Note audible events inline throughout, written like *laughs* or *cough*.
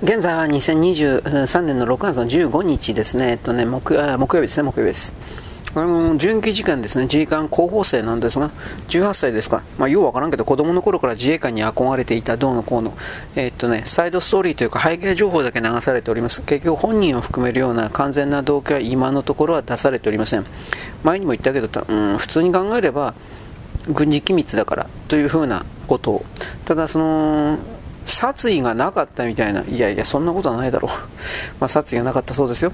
現在は2023年の6月の15日ですね、えっとね、木あ木曜日ですね、木曜日です。あの純期時間ですね、自衛官候補生なんですが、18歳ですか、まあ、ようわからんけど、子供の頃から自衛官に憧れていたどうのこうの、えっとね、サイドストーリーというか背景情報だけ流されております。結局本人を含めるような完全な動機は今のところは出されておりません。前にも言ったけど、うん、普通に考えれば、軍事機密だからというふうなことを、ただその、殺意がなかったみたいな、いやいや、そんなことはないだろう。*laughs* まあ、殺意がなかったそうですよ。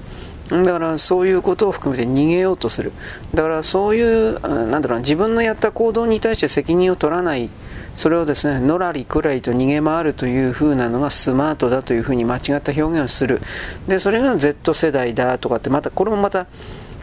だからそういうことを含めて逃げようとする。だからそういう、なんだろう自分のやった行動に対して責任を取らない、それをですね、のらりくらいと逃げ回るというふうなのがスマートだというふうに間違った表現をする。で、それが Z 世代だとかって、また、これもまた、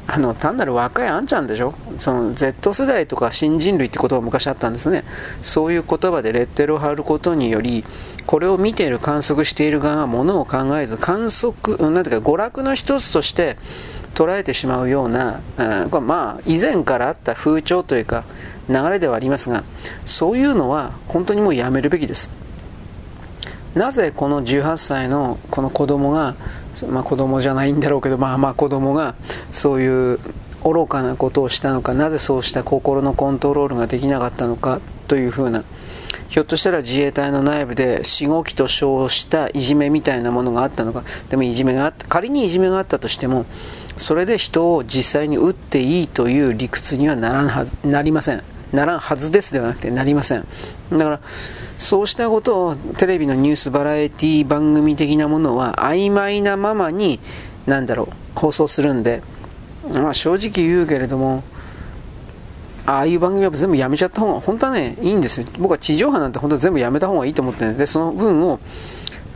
あの単なる若いあんちゃんでしょ？その Z 世代とか新人類って言葉が昔あったんですねそういう言葉でレッテルを貼ることによりこれを見ている観測している側はものを考えず観測なんていうか娯楽の一つとして捉えてしまうような、うん、これまあ以前からあった風潮というか流れではありますがそういうのは本当にもうやめるべきです。なぜこの18歳のこの子供がまあ、子供じゃないんだろうけど、まあまあ子供がそういう愚かなことをしたのか、なぜそうした心のコントロールができなかったのかというふうな、ひょっとしたら自衛隊の内部で死後期と称したいじめみたいなものがあったのか、でもいじめがあった、仮にいじめがあったとしても、それで人を実際に撃っていいという理屈にはならんはずなりません。ならんはずですではなくてなりません。だから、そうしたことをテレビのニュースバラエティ番組的なものは曖昧なままに、なんだろう、放送するんで、まあ正直言うけれども、ああいう番組は全部やめちゃった方が、本当はね、いいんですよ。僕は地上波なんて本当は全部やめた方がいいと思ってるんです。で、その分を、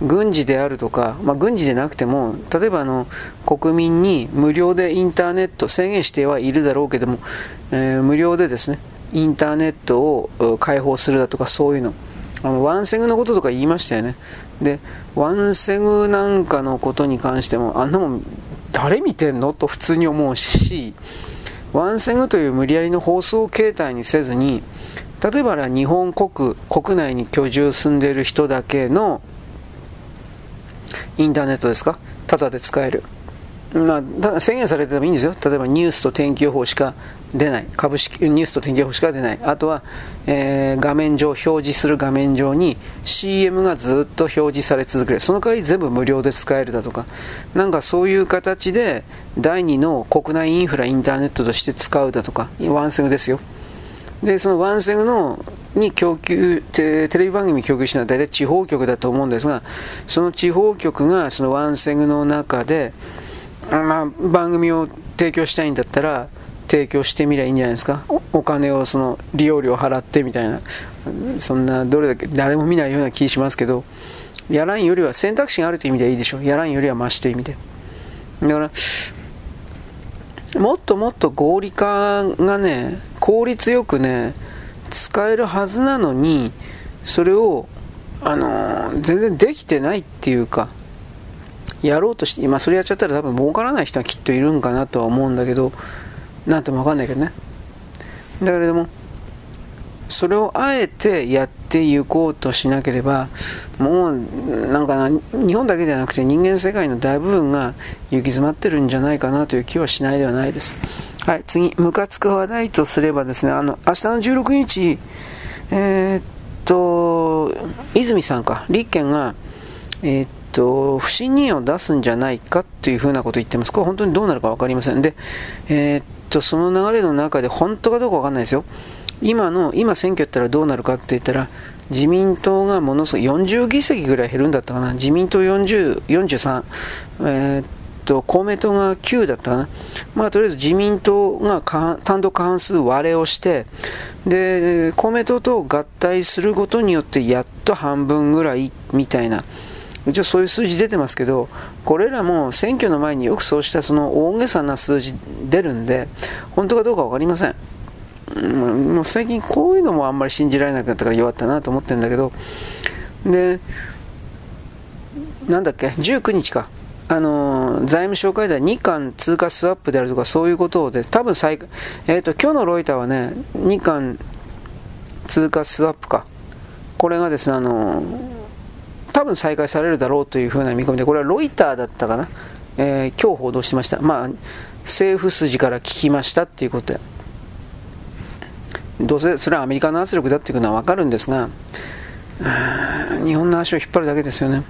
軍事であるとか、まあ、軍事でなくても、例えばあの国民に無料でインターネット、制限してはいるだろうけども、えー、無料でですね、インターネットを開放するだとかそういうのあのワンセグのこととか言いましたよねでワンセグなんかのことに関してもあんなもん誰見てんの？と普通に思うしワンセグという無理やりの放送形態にせずに例えば日本国国内に居住住んでいる人だけのインターネットですか？タダで使えるまあ、ただ制限されててもいいんですよ。例えばニュースと天気予報しか出ない。株式、ニュースと天気予報しか出ない。あとは、えー、画面上、表示する画面上に CM がずっと表示され続ける。その代わり全部無料で使えるだとか。なんかそういう形で第2の国内インフラインターネットとして使うだとか。ワンセグですよ。で、そのワンセグのに供給テレビ番組に供給してるのは大体地方局だと思うんですが、その地方局がそのワンセグの中で、まあ、番組を提供したいんだったら提供してみりゃいいんじゃないですか？お金をその利用料払ってみたいな。そんなどれだけ誰も見ないような気しますけどやらんよりは選択肢があるという意味ではいいでしょう。やらんよりはマシという意味で。だからもっともっと合理化がね効率よくね使えるはずなのにそれをあの全然できてないっていうかやろうとして、今それやっちゃったら多分儲からない人はきっといるんかなとは思うんだけど、なんともわかんないけどね。だけれども、それをあえてやっていこうとしなければ、もう、なんかな、日本だけではなくて人間世界の大部分が行き詰まってるんじゃないかなという気はしないではないです。はい、次、ムカつく話題とすればですね、あの、明日の16日、えー、っと、泉さんか、立憲が、えー、っと、不信任を出すんじゃないかというふうなことを言ってます。これ本当にどうなるか分かりません。で、えー、っと、その流れの中で本当かどうか分かんないですよ。今の、今選挙やったらどうなるかって言ったら、自民党がものすごい40議席ぐらい減るんだったかな。自民党40、43、えー、っと、公明党が9だったかな。まあ、とりあえず自民党が単独過半数割れをして、で、公明党と合体することによってやっと半分ぐらいみたいな。一応そういう数字出てますけど、これらも選挙の前によくそうしたその大げさな数字出るんで、本当かどうか分かりません。もう最近こういうのもあんまり信じられなくなったから弱ったなと思ってるんだけど、で、なんだっけ、19日か。あの財務省会談日韓通貨スワップであるとかそういうことで、多分最、えっ、ー、と、今日のロイターはね、日韓通貨スワップか。これがですね、あの多分再開されるだろうというふうな見込みで、これはロイターだったかな、えー、今日報道してました。まあ、政府筋から聞きましたっていうことで。どうせそれはアメリカの圧力だっていうのは分かるんですが、日本の足を引っ張るだけですよね。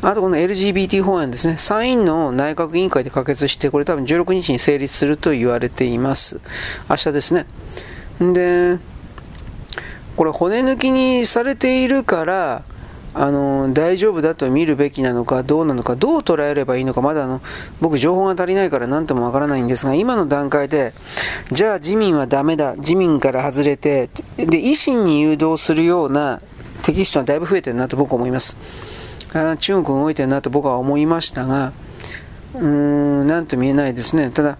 あとこの LGBT 法案ですね、参院の内閣委員会で可決して、これ多分16日に成立すると言われています。明日ですね。で、これ骨抜きにされているから、あの大丈夫だと見るべきなのかどうなのかどう捉えればいいのかまだあの僕情報が足りないから何ともわからないんですが今の段階でじゃあ自民はダメだ自民から外れてで維新に誘導するようなテキストはだいぶ増えてるなと僕は思います。あ中国動いてるなと僕は思いましたがうーん何と見えないですね。ただ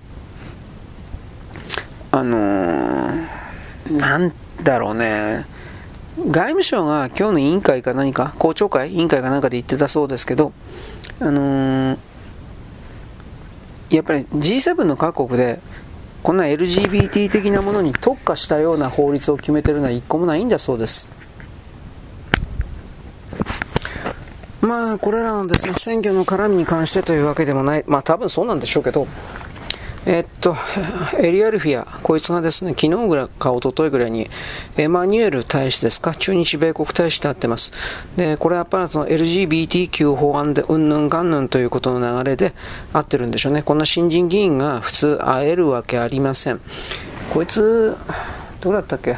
あのー、なんだろうね。外務省が今日の委員会か何か、公聴会委員会か何かで言ってたそうですけど、あのー、やっぱり G7 の各国で、こんな LGBT 的なものに特化したような法律を決めてるのは一個もないんだそうです。まあ、これらのですね、選挙の絡みに関してというわけでもない、まあ多分そうなんでしょうけど、えっと、エリアルフィア、こいつがですね、昨日ぐらいか一昨日ぐらいに、エマニュエル大使ですか、中日米国大使と会ってます。で、これはやっぱりその LGBTQ 法案でうんぬんかんぬんということの流れで会ってるんでしょうね。こんな新人議員が普通会えるわけありません。こいつ、どうだったっけ？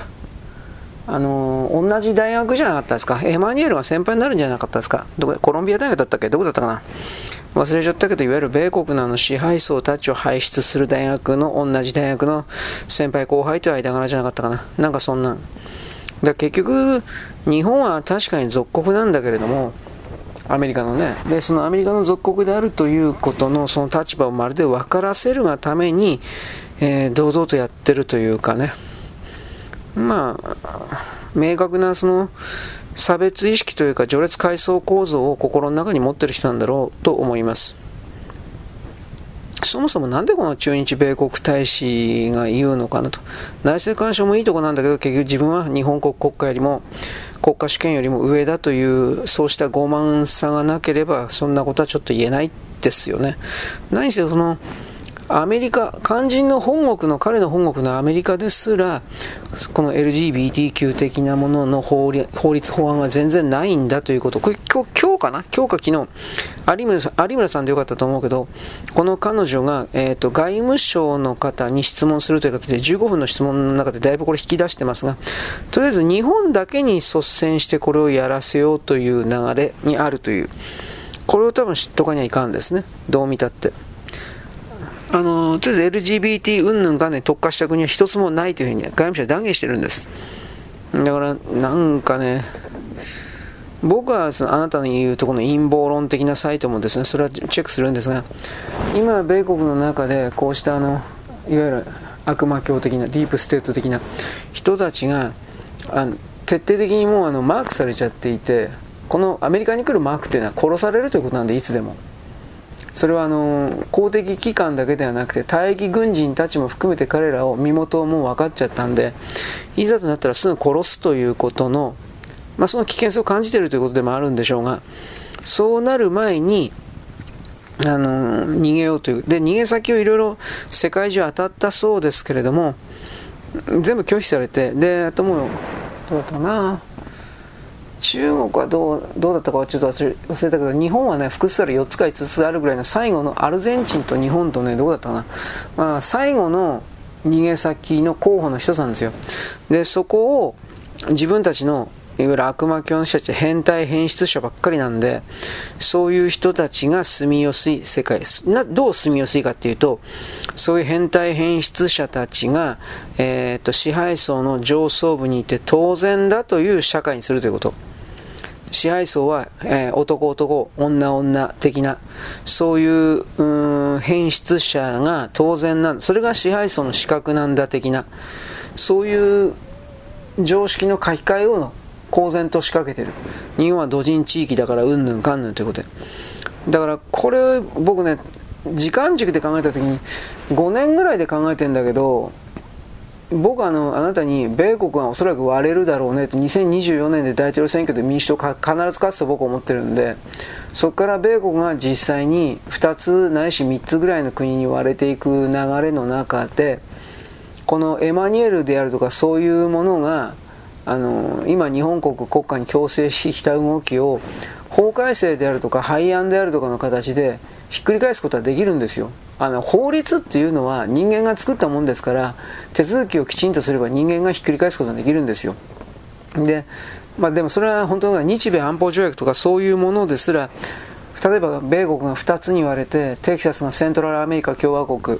あの同じ大学じゃなかったですか？エマニュエルが先輩になるんじゃなかったですか？どこコロンビア大学だったっけ？どこだったかな？忘れちゃったけど、いわゆる米国のあの支配層たちを輩出する大学の、同じ大学の先輩後輩という間柄じゃなかったかな。なんかそんな。だ結局、日本は確かに属国なんだけれども、アメリカのね。で、そのアメリカの属国であるということの、その立場をまるで分からせるがために、えー、堂々とやってるというかね。まあ、明確なその、差別意識というか序列階層構造を心の中に持ってる人なんだろうと思います。そもそもなんでこの中日米国大使が言うのかなと。内政干渉もいいとこなんだけど結局自分は日本国国家よりも国家主権よりも上だというそうした傲慢さがなければそんなことはちょっと言えないですよね。何せそのアメリカ、肝心の本国の、彼の本国のアメリカですら、この LGBTQ 的なものの法律、法案は全然ないんだということ。これ今日、今日かな？今日か昨日、有村さん、有村さんでよかったと思うけど、この彼女が、えっ、ー、と、外務省の方に質問するという形で15分の質問の中でだいぶこれ引き出してますが、とりあえず日本だけに率先してこれをやらせようという流れにあるという、これを多分知っとかにはいかんですね。どう見たって。あのとりあえず LGBT 云々がね特化した国は一つもないというふうに外務省は断言してるんです。だからなんかね僕はそのあなたの言うとこの陰謀論的なサイトもですねそれはチェックするんですが今米国の中でこうしたあのいわゆる悪魔教的なディープステート的な人たちがあの徹底的にもうあのマークされちゃっていてこのアメリカに来るマークっていうのは殺されるということなんでいつでも。それはあの公的機関だけではなくて退役軍人たちも含めて彼らを身元をもう分かっちゃったんでいざとなったらすぐ殺すということの、まあ、その危険性を感じているということでもあるんでしょうがそうなる前にあの逃げようというで逃げ先をいろいろ世界中当たったそうですけれども全部拒否されてであともうどうだったかな。中国はどうどうだったかはちょっと忘れ忘れたけど日本はね複数ある4つか5つあるぐらいの最後のアルゼンチンと日本とねどうだったかな、まあ、最後の逃げ先の候補の一つなんですよ。でそこを自分たちのいわゆる悪魔教の人たち変態変質者ばっかりなんでそういう人たちが住みやすい世界ですなどう住みやすいかっていうとそういう変態変質者たちが、えーと支配層の上層部にいて当然だという社会にするということ。支配層は、えー、男男、女女的な、そういうう変質者が当然なんそれが支配層の資格なんだ的な、そういう常識の書き換えを公然と仕掛けてる。日本は土人地域だからうんぬんかんぬんということで。だからこれ僕ね、時間軸で考えた時に5年ぐらいで考えてんだけど、僕あのあなたに米国がおそらく割れるだろうねと2024年で大統領選挙で民主党か必ず勝つと僕は思ってるんでそこから米国が実際に2つないし3つぐらいの国に割れていく流れの中でこのエマニュエルであるとかそういうものがあの今日本国国家に強制してきた動きを法改正であるとか廃案であるとかの形でひっくり返すことはできるんですよ。あの法律っていうのは人間が作ったもんですから手続きをきちんとすれば人間がひっくり返すことができるんですよ。で,、まあ、でもそれは本当は日米安保条約とかそういうものですら例えば米国が2つに割れてテキサスがセントラルアメリカ共和国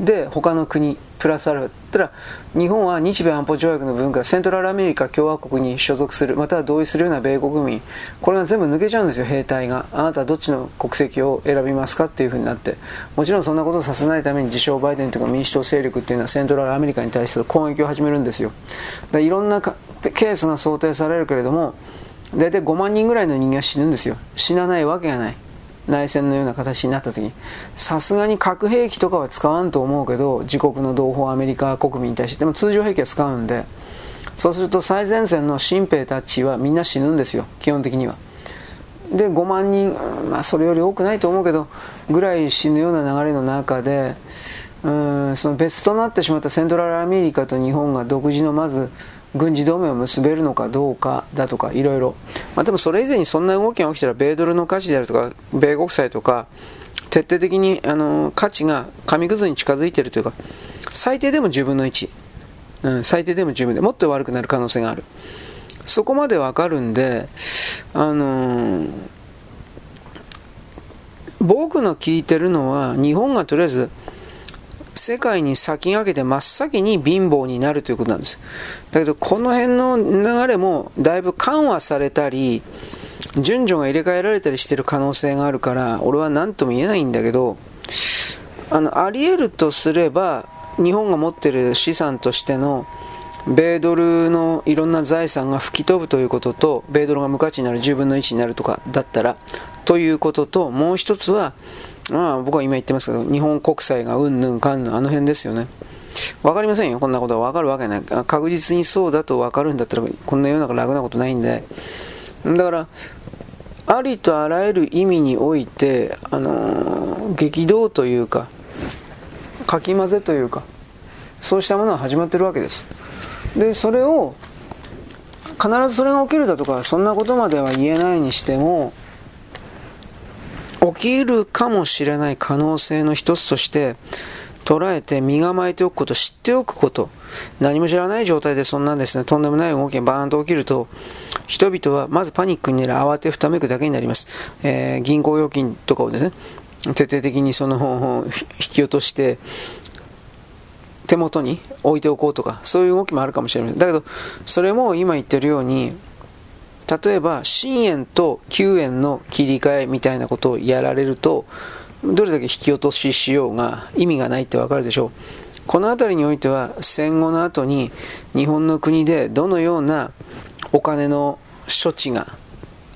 で他の国プラスアルファたら日本は日米安保条約の部分からセントラルアメリカ共和国に所属するまたは同意するような米国民これが全部抜けちゃうんですよ兵隊が。あなたはどっちの国籍を選びますかっていうふうになって。もちろんそんなことをさせないために自称バイデンとか民主党勢力っていうのはセントラルアメリカに対して攻撃を始めるんですよ。だいろんなケースが想定されるけれども大体5万人ぐらいの人間が死ぬんですよ。死なないわけがない。内戦のような形になった時にさすがに核兵器とかは使わんと思うけど自国の同胞アメリカ国民に対してでも通常兵器は使うんでそうすると最前線の新兵たちはみんな死ぬんですよ基本的には。で5万人、まあ、それより多くないと思うけどぐらい死ぬような流れの中でうんその別となってしまったセントラルアメリカと日本が独自のまず軍事同盟を結べるのかどうかだとかいろいろ、まあ、でもそれ以前にそんな動きが起きたら米ドルの価値であるとか米国債とか徹底的にあの価値が紙くずに近づいているというか最低でも10分の1、うん、最低でも10分でもっと悪くなる可能性がある。そこまでわかるんであのー、僕の聞いてるのは日本がとりあえず世界に先駆けて真っ先に貧乏になるということなんです。だけど、この辺の流れもだいぶ緩和されたり、順序が入れ替えられたりしてる可能性があるから、俺は何とも言えないんだけど、あの、あり得るとすれば、日本が持ってる資産としての、米ドルのいろんな財産が吹き飛ぶということと、米ドルが無価値になる10分の1になるとかだったら、ということと、もう一つは、まあ僕は今言ってますけど、日本国債がうんぬんかんぬん、あの辺ですよね。わかりませんよ、こんなことはわかるわけない。確実にそうだとわかるんだったら、こんな世の中楽なことないんで。だから、ありとあらゆる意味において、あのー、激動というか、かき混ぜというか、そうしたものは始まってるわけです。で、それを、必ずそれが起きるだとか、そんなことまでは言えないにしても、起きるかもしれない可能性の一つとして捉えて身構えておくこと、知っておくこと、何も知らない状態でそんなんですね、とんでもない動きがバーンと起きると、人々はまずパニックになり慌てふためくだけになります。えー、銀行預金とかをですね、徹底的にその *laughs* 引き落として、手元に置いておこうとか、そういう動きもあるかもしれません。だけど、それも今言ってるように、例えば新円と旧円の切り替えみたいなことをやられるとどれだけ引き落とししようが意味がないってわかるでしょう。この辺りにおいては戦後の後に日本の国でどのようなお金の処置が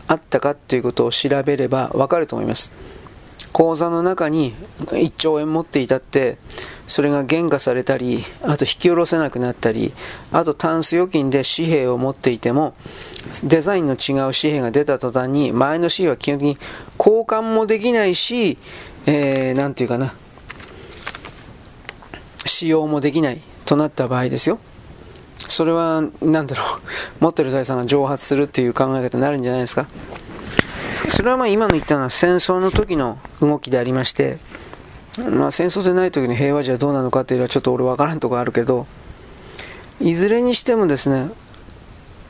あったかということを調べればわかると思います。口座の中に1兆円持っていたってそれが減価されたりあと引き下ろせなくなったりあとタンス預金で紙幣を持っていてもデザインの違う紙幣が出た途端に前の紙幣は基本的に交換もできないし、えー、て言うかな使用もできないとなった場合ですよ。それは何だろう。*laughs* 持ってる財産が蒸発するっていう考え方になるんじゃないですか。それはまあ今の言ったのは戦争の時の動きでありましてまあ、戦争でない時に平和じゃどうなのかっていうのはちょっと俺分からんとこあるけどいずれにしてもですね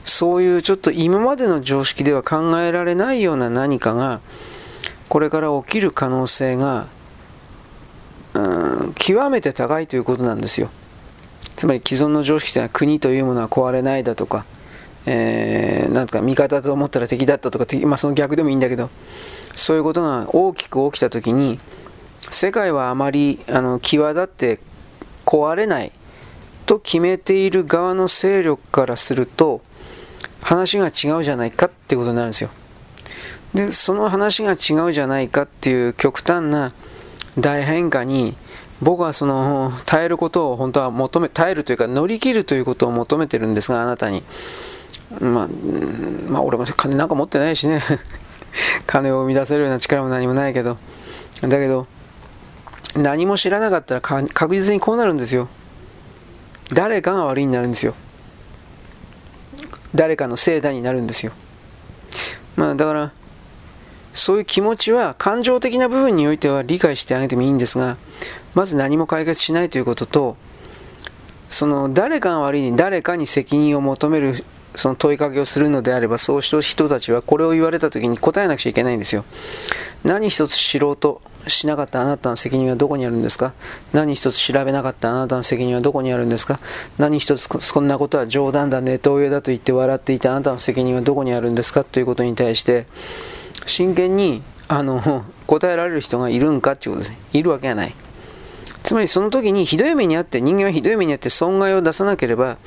そういうちょっと今までの常識では考えられないような何かがこれから起きる可能性がうん極めて高いということなんですよ。つまり既存の常識というのは国というものは壊れないだとか、えー、なんか味方と思ったら敵だったとか、まあ、その逆でもいいんだけどそういうことが大きく起きた時に世界はあまりあの際立って壊れないと決めている側の勢力からすると話が違うじゃないかってことになるんですよ。で、その話が違うじゃないかっていう極端な大変化に僕はその耐えることを本当は求め耐えるというか乗り切るということを求めてるんですがあなたに。まあ、まあ、俺も金なんか持ってないしね。*laughs* 金を生み出せるような力も何もないけど。だけど何も知らなかったら確実にこうなるんですよ。誰かが悪いになるんですよ。誰かのせいだになるんですよ。まあだからそういう気持ちは感情的な部分においては理解してあげてもいいんですがまず何も解決しないということとその誰かが悪いに誰かに責任を求めるその問いかけをするのであればそうした人たちはこれを言われた時に答えなくちゃいけないんですよ。何一つ知ろうとしなかったあなたの責任はどこにあるんですか？何一つ調べなかったあなたの責任はどこにあるんですか？何一つそんなことは冗談だネトウヨだと言って笑っていたあなたの責任はどこにあるんですか？ということに対して真剣にあの答えられる人がいるんかということですね。いるわけがない。つまりその時にひどい目にあって人間はひどい目にあって損害を出さなければ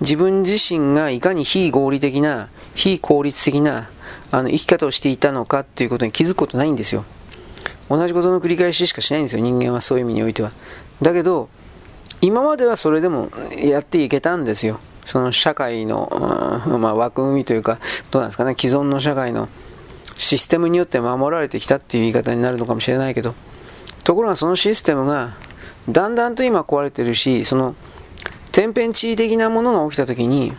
自分自身がいかに非合理的な非効率的なあの生き方をしていたのかということに気づくことないんですよ。同じことの繰り返ししかしないんですよ。人間はそういう意味においては。だけど今まではそれでもやっていけたんですよ。その社会の、まあ、枠組みというかどうなんですかね。既存の社会のシステムによって守られてきたっていう言い方になるのかもしれないけどところがそのシステムがだんだんと今壊れてるしその天変地異的なものが起きた時に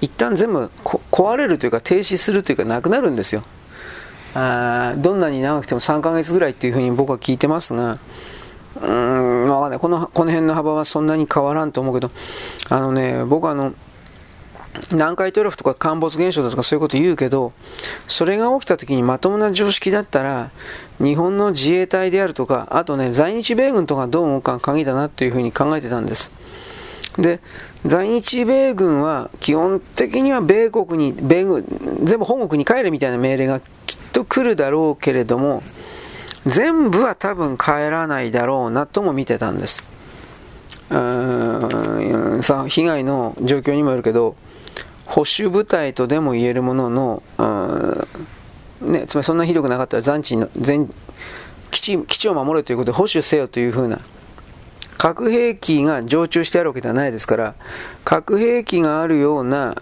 一旦全部壊れるというか停止するというかなくなるんですよ。あどんなに長くても3ヶ月ぐらいっていうふうに僕は聞いてますがうーん、わかんない。この、この辺の幅はそんなに変わらんと思うけど、あのね、僕はあの、南海トラフとか陥没現象だとかそういうこと言うけど、それが起きた時にまともな常識だったら、日本の自衛隊であるとか、あとね、在日米軍とかどう思うか鍵だなというふうに考えてたんです。で、在日米軍は基本的には米国に、米軍、全部本国に帰れみたいな命令がきっと来るだろうけれども、全部は多分帰らないだろうなとも見てたんです。うんさ被害の状況にもよるけど、保守部隊とでも言えるものの、ね、つまりそんなひどくなかったら残地の全基地基地を守れということで保守せよというふうな核兵器が常駐してあるわけではないですから核兵器があるような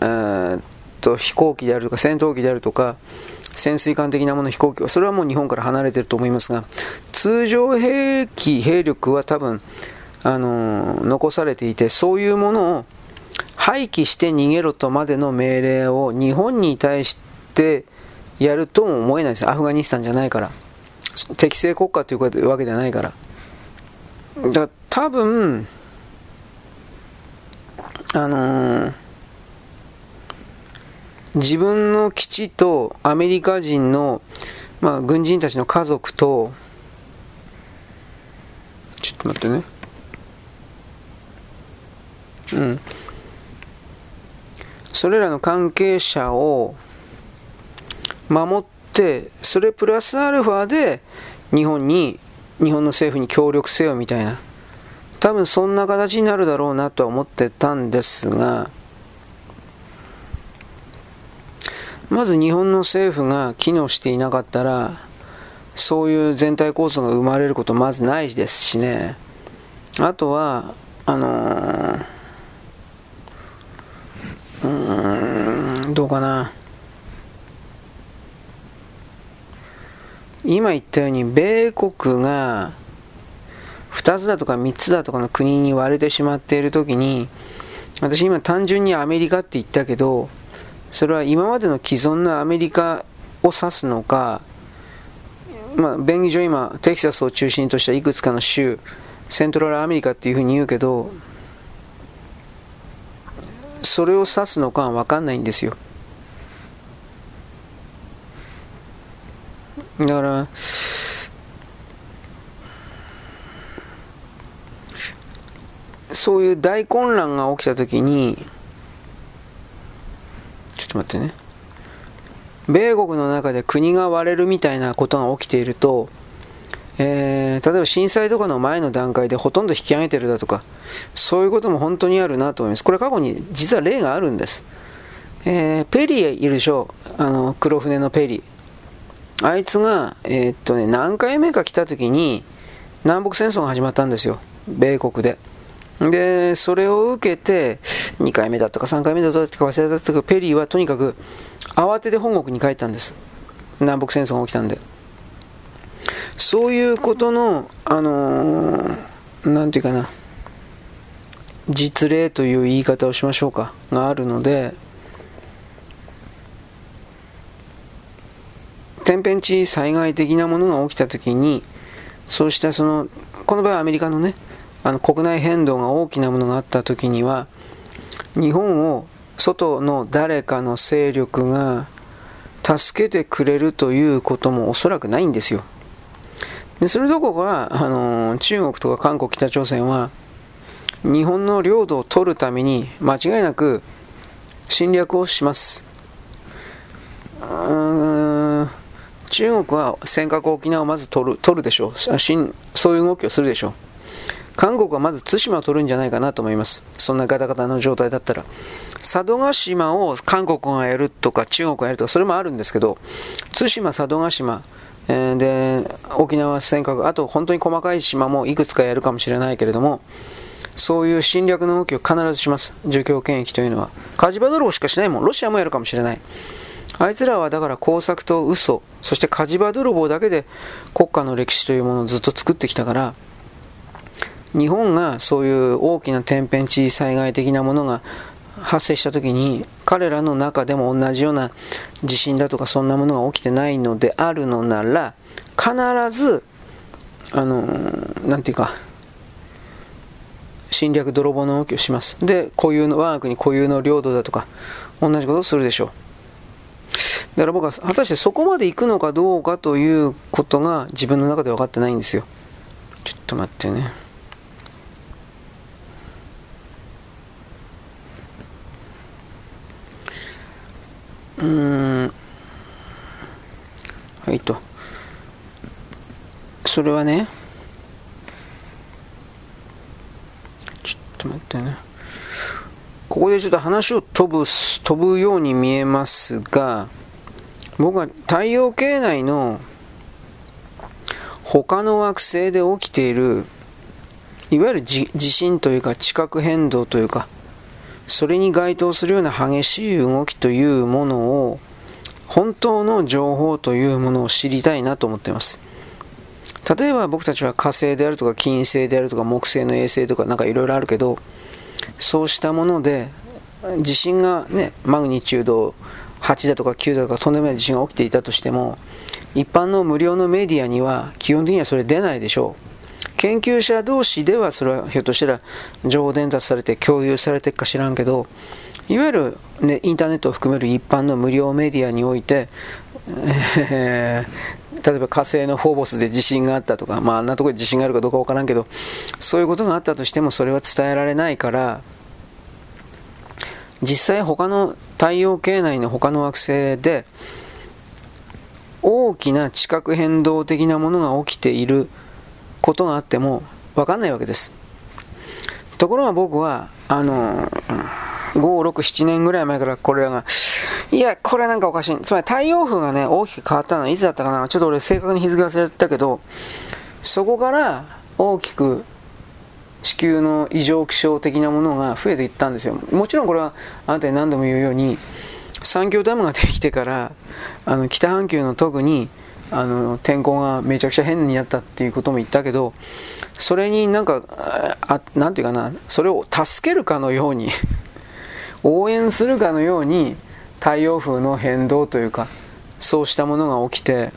と飛行機であるとか戦闘機であるとか潜水艦的なもの飛行機はそれはもう日本から離れてると思いますが通常兵器兵力は多分あの残されていてそういうものを廃棄して逃げろとまでの命令を日本に対してやるとも思えないです。アフガニスタンじゃないから。適正国家というわけではないから。だから多分あのー、自分の基地とアメリカ人の、まあ、軍人たちの家族とちょっと待ってね。うん。それらの関係者を守ってそれプラスアルファで日本に日本の政府に協力せよみたいな。多分そんな形になるだろうなとは思ってたんですがまず日本の政府が機能していなかったらそういう全体構造が生まれることまずないですしね。あとはあの、うんどうかな。今言ったように米国が2つだとか3つだとかの国に割れてしまっている時に私今単純にアメリカって言ったけどそれは今までの既存のアメリカを指すのかまあ便宜上今テキサスを中心としたいくつかの州セントラルアメリカっていうふうに言うけどそれを指すのかは分かんないんですよ。だからそういう大混乱が起きた時にちょっと待ってね。米国の中で国が割れるみたいなことが起きていると、えー、例えば震災とかの前の段階でほとんど引き上げてるだとかそういうことも本当にあるなと思います。これ過去に実は例があるんです、えー、ペリーいるでしょあの黒船のペリー。あいつが、えー、っとね、何回目か来た時に南北戦争が始まったんですよ。米国で。で、それを受けて、2回目だったか3回目だったか忘れたけど、ペリーはとにかく慌てて本国に帰ったんです。南北戦争が起きたんで。そういうことの、あのー、なんていうかな、実例という言い方をしましょうか、があるので、天変地異災害的なものが起きたときに、そうしたその、この場合はアメリカのね、あの国内変動が大きなものがあったときには、日本を外の誰かの勢力が助けてくれるということもおそらくないんですよ。でそれどころか、あの中国とか韓国、北朝鮮は日本の領土を取るために間違いなく侵略をします。うん中国は尖閣沖縄をまず取る取るでしょうそういう動きをするでしょう。韓国はまず対馬を取るんじゃないかなと思います。そんなガタガタの状態だったら。佐渡島を韓国がやるとか中国がやるとかそれもあるんですけど、対馬、佐渡島、えー、で沖縄尖閣あと本当に細かい島もいくつかやるかもしれないけれどもそういう侵略の動きを必ずします儒教権益というのは火事場泥棒しかしないもんロシアもやるかもしれないあいつらはだから工作と嘘そして火事場泥棒だけで国家の歴史というものをずっと作ってきたから日本がそういう大きな天変地異災害的なものが発生した時に彼らの中でも同じような地震だとかそんなものが起きてないのであるのなら必ずあのなんていうか侵略泥棒の動きをします。で固有の我が国固有の領土だとか同じことをするでしょう。だから僕は果たしてそこまで行くのかどうかということが自分の中で分かってないんですよ。ちょっと待ってね。うん。はいと。それはねちょっと待ってね。ここでちょっと話を飛ぶ飛ぶように見えますが僕は太陽系内の他の惑星で起きているいわゆる地震というか地殻変動というかそれに該当するような激しい動きというものを本当の情報というものを知りたいなと思っています。例えば僕たちは火星であるとか金星であるとか木星の衛星とかなんかいろいろあるけどそうしたもので地震がねマグニチュード8だとか9だとかとんでもない地震が起きていたとしても一般の無料のメディアには基本的にはそれ出ないでしょう。研究者同士ではそれはひょっとしたら情報伝達されて共有されていくか知らんけどいわゆる、ね、インターネットを含める一般の無料メディアにおいて、えー、例えば火星のフォーボスで地震があったとか、まあ、あんなところで地震があるかどうかわからんけどそういうことがあったとしてもそれは伝えられないから実際他の太陽系内の他の惑星で大きな地殻変動的なものが起きていることがあっても分かんないわけですところが僕はあの5、6、7年ぐらい前からこれらがいや、これなんかおかしい。つまり太陽風がね、大きく変わったのはいつだったかな？ちょっと俺正確に日付忘れたけど、そこから大きく地球の異常気象的なものが増えていったんですよ。もちろんこれはあなたに何度も言うように、産業ダムができてから、あの北半球の特にあの天候がめちゃくちゃ変になったっていうことも言ったけどそれになんかあなんていうかなそれを助けるかのように *laughs* 応援するかのように太陽風の変動というかそうしたものが起きて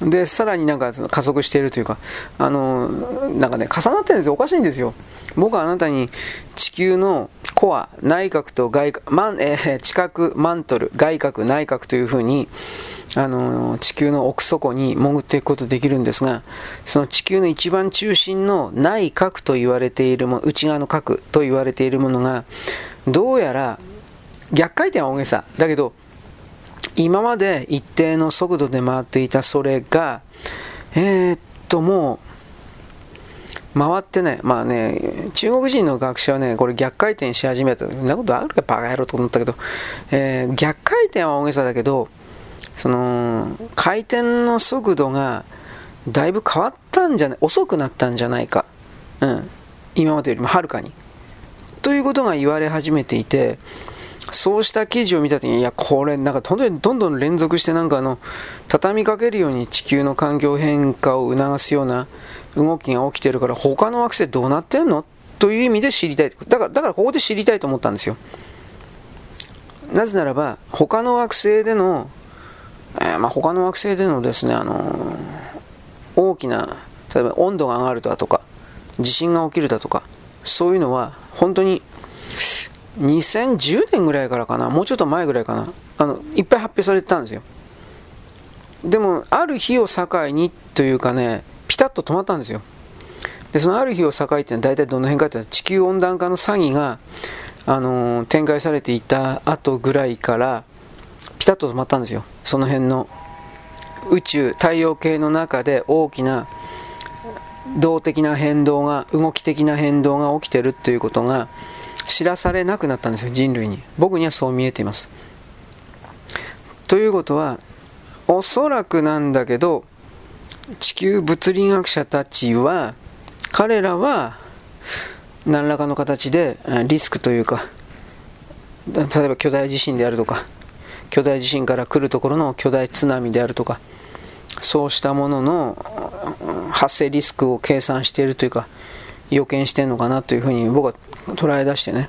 でさらになんか加速しているというかあのなんかね重なってるんですよ。おかしいんですよ。僕はあなたに地球のコア内角と外角、マンえー、地殻マントル外角内角というふうにあの地球の奥底に潜っていくことできるんですがその地球の一番中心の内角と言われているも内側の角と言われているものがどうやら逆回転は大げさだけど今まで一定の速度で回っていたそれがえー、っともう回ってね、まあね、中国人の学者はね、これ逆回転し始めた。そんなことあるかバカ野郎と思ったけど、えー、逆回転は大げさだけど、その回転の速度がだいぶ変わったんじゃない遅くなったんじゃないか、うん、今までよりもはるかに。ということが言われ始めていて、そうした記事を見たときに、いや、これ、なんか本当にどんどん連続して、なんかあの、畳みかけるように地球の環境変化を促すような動きが起きてるから、他の惑星どうなってんの？という意味で知りたい。だから、だからここで知りたいと思ったんですよ。なぜならば、他の惑星での、えー、まあ、他の惑星でのですね、あの、大きな、例えば温度が上がるだとか、地震が起きるだとか、そういうのは、本当に、2010年ぐらいからかな、もうちょっと前ぐらいかな、あの、いっぱい発表されてたんですよ。でも、ある日を境にというかね、ピタッと止まったんですよ。で、そのある日を境ってのは大体どの辺かっていうと、地球温暖化の詐欺が、あのー、展開されていた後ぐらいからピタッと止まったんですよ。その辺の宇宙太陽系の中で大きな動的な変動が動き的な変動が起きてるということが知らされなくなったんですよ人類に。僕にはそう見えています。ということはおそらくなんだけど地球物理学者たちは彼らは何らかの形でリスクというか例えば巨大地震であるとか巨大地震から来るところの巨大津波であるとかそうしたものの発生リスクを計算しているというか予見してるのかなというふうに僕は捉え出してね。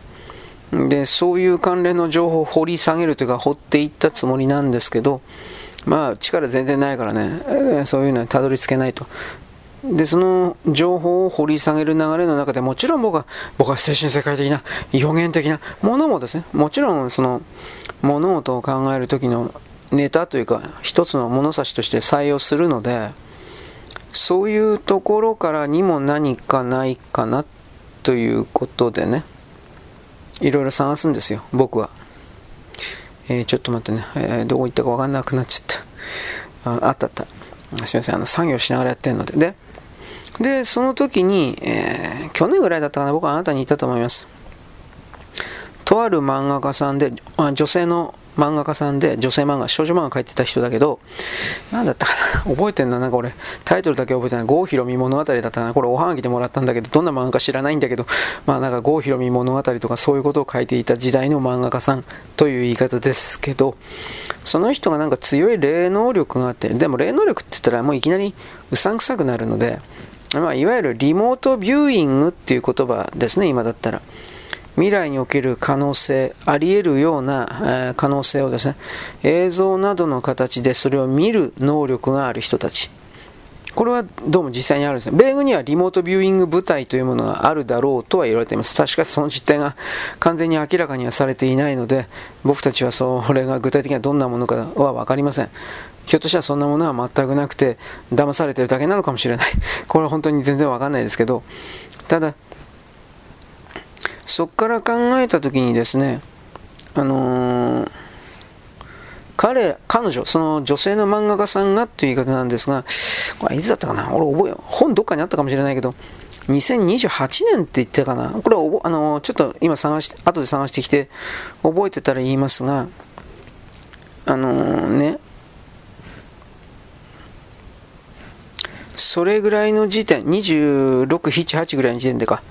でそういう関連の情報を掘り下げるというか掘っていったつもりなんですけどまあ力全然ないからね。そういうのにたどり着けないと。で、その情報を掘り下げる流れの中でもちろん僕は、僕は精神世界的な、予言的なものもですね、もちろんその物事を考える時のネタというか、一つの物差しとして採用するので、そういうところからにも何かないかなということでね、いろいろ探すんですよ、僕は。えー、ちょっと待ってね、えー、どこ行ったかわかんなくなっちゃった。ああったあった。すみません、あの作業しながらやってるので。で、で、その時に、えー、去年ぐらいだったかな、僕はあなたに言ったと思います。とある漫画家さんで、あ女性の漫画家さんで、女性漫画、少女漫画描いてた人だけど、なんだったかな覚えてんな、なんか俺、タイトルだけ覚えてない。郷ひろみ物語だったかなこれおはがきでもらったんだけど、どんな漫画か知らないんだけど、まあなんか郷ひろみ物語とかそういうことを書いていた時代の漫画家さんという言い方ですけど、その人がなんか強い霊能力があって、でも霊能力って言ったらもういきなりうさんくさくなるので、まあ、いわゆるリモートビューイングっていう言葉ですね、今だったら。未来における可能性、あり得るような、えー、可能性をですね、映像などの形でそれを見る能力がある人たち。これはどうも実際にあるんですね。米軍にはリモートビューイング部隊というものがあるだろうとは言われています。確かその実態が完全に明らかにはされていないので、僕たちはそれが具体的にはどんなものかは分かりません。ひょっとしたらそんなものは全くなくて、騙されてるだけなのかもしれない。*laughs* これは本当に全然わかんないですけど、ただ、そこから考えたときにですね、あのー、彼、彼女、その女性の漫画家さんがという言い方なんですが、これいつだったかな？俺覚え、本どっかにあったかもしれないけど、2028年って言ってたかな？これはあのちょっと今探して、後で探してきて、覚えてたら言いますが、あのー、ね、それぐらいの時点、26、7、8ぐらいの時点でか。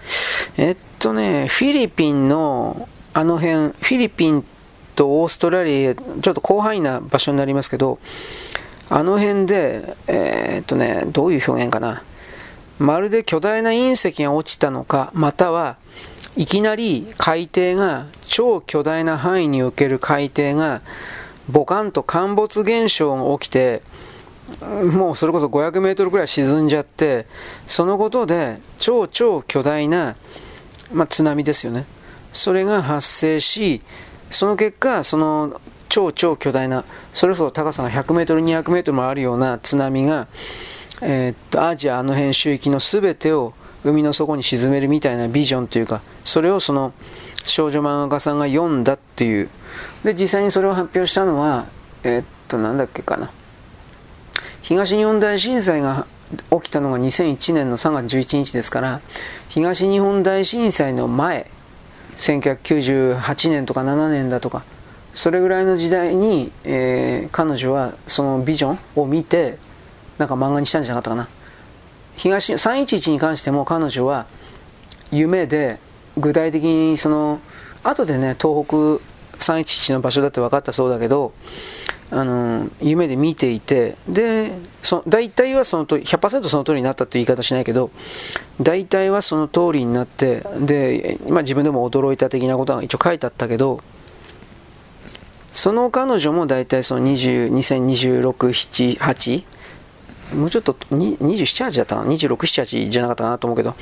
えっとね、フィリピンのあの辺、フィリピンとオーストラリア、ちょっと広範囲な場所になりますけど、あの辺で、えー、っとね、どういう表現かな。まるで巨大な隕石が落ちたのか、またはいきなり海底が、超巨大な範囲における海底が、ボカンと陥没現象が起きて、もうそれこそ500メートルぐらい沈んじゃって、そのことで超超巨大な、まあ、津波ですよね。それが発生し、その結果、その超超巨大な、それこそ高さが100メートル、200メートルもあるような津波が、えー、っとアジアあの辺周域の全てを海の底に沈めるみたいなビジョンというか、それをその少女漫画家さんが読んだっていう。で、実際にそれを発表したのは、えー、っと、なんだっけかな。東日本大震災が起きたのが2001年の3月11日ですから東日本大震災の前1998年とか7年だとかそれぐらいの時代に、えー、彼女はそのビジョンを見てなんか漫画にしたんじゃなかったかな。東311に関しても彼女は夢で具体的にその後でね東北311の場所だって分かったそうだけどあの夢で見ていてでそ大体はその通り100%その通りになったって言い方しないけど大体はその通りになってで、まあ、自分でも驚いた的なことが一応書いてあったけどその彼女も大体その20 2026、7、8もうちょっと27、8だったかな？26、7、8じゃなかったかなと思うけど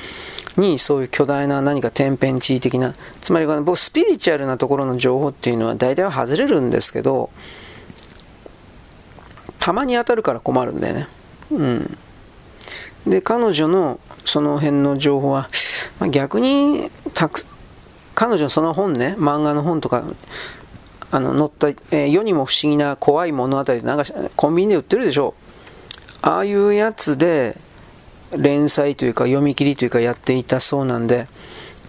にそういう巨大な何か天変地異的なつまり僕スピリチュアルなところの情報っていうのは大体は外れるんですけどたまに当たるから困るんだよね。うん。で彼女のその辺の情報は、まあ、逆にたく彼女のその本ね漫画の本とかあの載った、えー、世にも不思議な怖い物語なんかコンビニで売ってるでしょ。ああいうやつで連載というか読み切りというかやっていたそうなんで。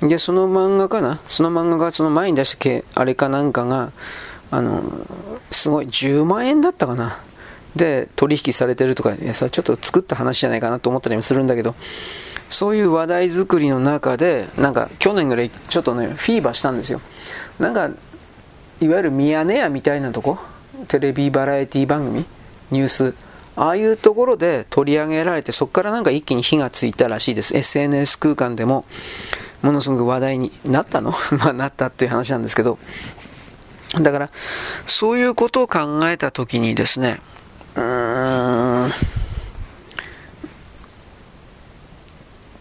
でその漫画かな？その漫画がその前に出したあれかなんかがあのすごい10万円だったかな？で取引されてるとかいやそれちょっと作った話じゃないかなと思ったりもするんだけどそういう話題作りの中でなんか去年ぐらいちょっとねフィーバーしたんですよ。なんかいわゆるミヤネ屋みたいなとこテレビバラエティ番組ニュースああいうところで取り上げられてそこからなんか一気に火がついたらしいです。SNS 空間でもものすごく話題になったの？*laughs* まあなったっていう話なんですけど。だからそういうことを考えた時にですね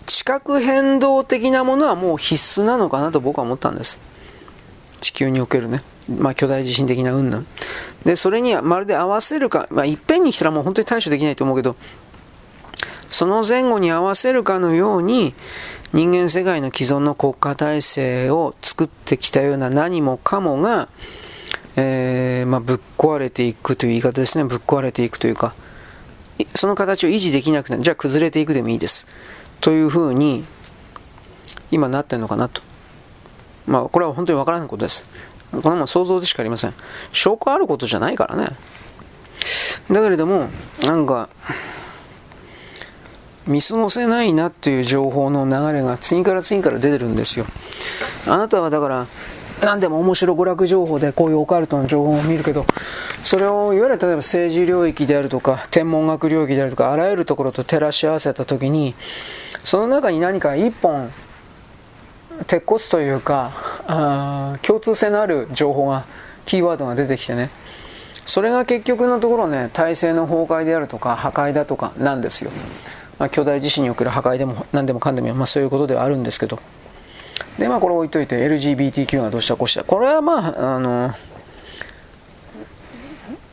地殻変動的なものはもう必須なのかなと僕は思ったんです。地球におけるね。まあ、巨大地震的な云々でそれにはまるで合わせるか、まあ、いっぺんにしたらもう本当に対処できないと思うけどその前後に合わせるかのように人間世界の既存の国家体制を作ってきたような何もかもが、えー、まあ、ぶっ壊れていくという言い方ですねぶっ壊れていくというかその形を維持できなくなるじゃあ崩れていくでもいいですというふうに今なってるのかなとまあこれは本当にわからないことですこれも想像でしかありません。証拠あることじゃないからね。だけれども、なんか、見過ごせないなっていう情報の流れが次から次から出てるんですよ。あなたはだから、何でも面白娯楽情報でこういうオカルトの情報を見るけど、それをいわゆる例えば政治領域であるとか、天文学領域であるとか、あらゆるところと照らし合わせたときに、その中に何か一本鉄骨というかあ共通性のある情報がキーワードが出てきてね。それが結局のところね体制の崩壊であるとか破壊だとかなんですよ、まあ、巨大地震における破壊でも何でもかんでも、まあ、そういうことではあるんですけど。でまあこれ置いといて LGBTQ がどうしたこうした。これはまああの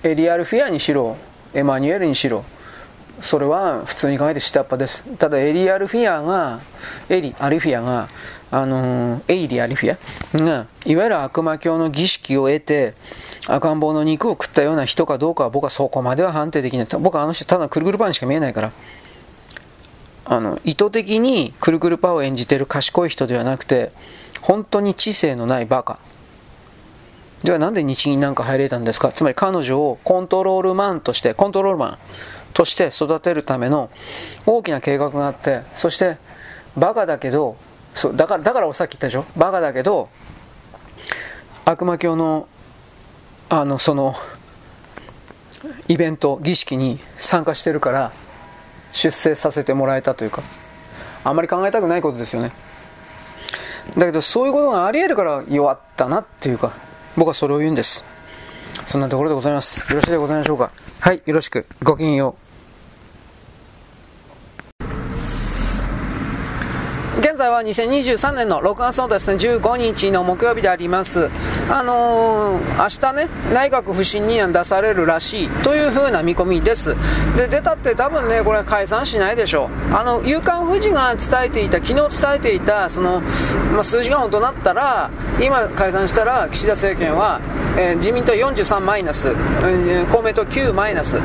エリアルフィアにしろエマニュエルにしろそれは普通に考えて下っ端です。ただエリアルフィアがエリアルフィアがあのエイリアリフィア？がいわゆる悪魔教の儀式を得て赤ん坊の肉を食ったような人かどうかは僕はそこまでは判定できない。僕はあの人ただくるくるパンしか見えないから。あの意図的にくるくるパンを演じてる賢い人ではなくて本当に知性のないバカ。ではなんで日銀なんか入れたんですか？つまり彼女をコントロールマンとしてコントロールマンとして育てるための大きな計画があってそしてバカだけどそうだからだからさっき言ったでしょ？バカだけど悪魔教のあのそのイベント儀式に参加してるから出世させてもらえたというかあんまり考えたくないことですよね。だけどそういうことがありえるから弱ったなっていうか僕はそれを言うんです。そんなところでございます。よろしいでございましょうか。はいよろしく。ごきげんよう。在は2023年の6月のですね15日の木曜日であります、あのー、明日ね、内閣不信任案出されるらしいというふうな見込みです、で出たって多分ね、これ解散しないでしょう、あの夕刊富士が伝えていた、昨日伝えていたその、まあ、数字が本当になったら、今解散したら岸田政権は、えー、自民党43マイナス、公明党9マイナス、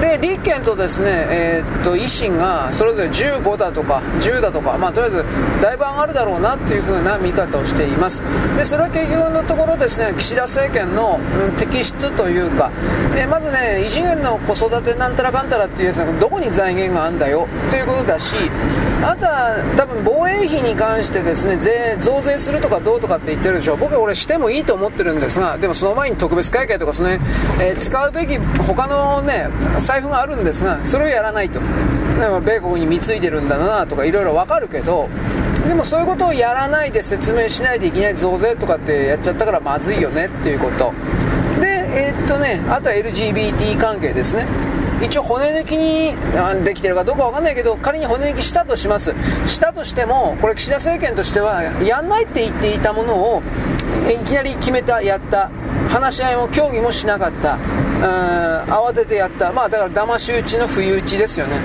で立憲とですね、えー、っと維新がそれぞれ15だとか10だとか、まあ、とりあえずだいぶ上がるだろうなっていう風な見方をしています。でそれは結局のところですね岸田政権の、うん、摘出というか、えまずね異次元の子育てなんたらかんたらっていうやつがどこに財源があるんだよ？ということだしあとは多分防衛費に関してですね税増税するとかどうとかって言ってるでしょ僕は俺してもいいと思ってるんですがでもその前に特別会計とかその、ねえー、使うべき他のね財布があるんですがそれをやらないと。米国に貢いでるんだなとかいろいろわかるけどでもそういうことをやらないで説明しないでいきなり増税とかってやっちゃったからまずいよねっていうこと。でえー、っとねあとは LGBT 関係ですね。一応骨抜きにできてるかどうかわかんないけど仮に骨抜きしたとします。したとしてもこれ岸田政権としてはやんないって言っていたものをいきなり決めたやった。話し合いも協議もしなかった。慌ててやった。まあだから騙し討ちの不意打ちですよね。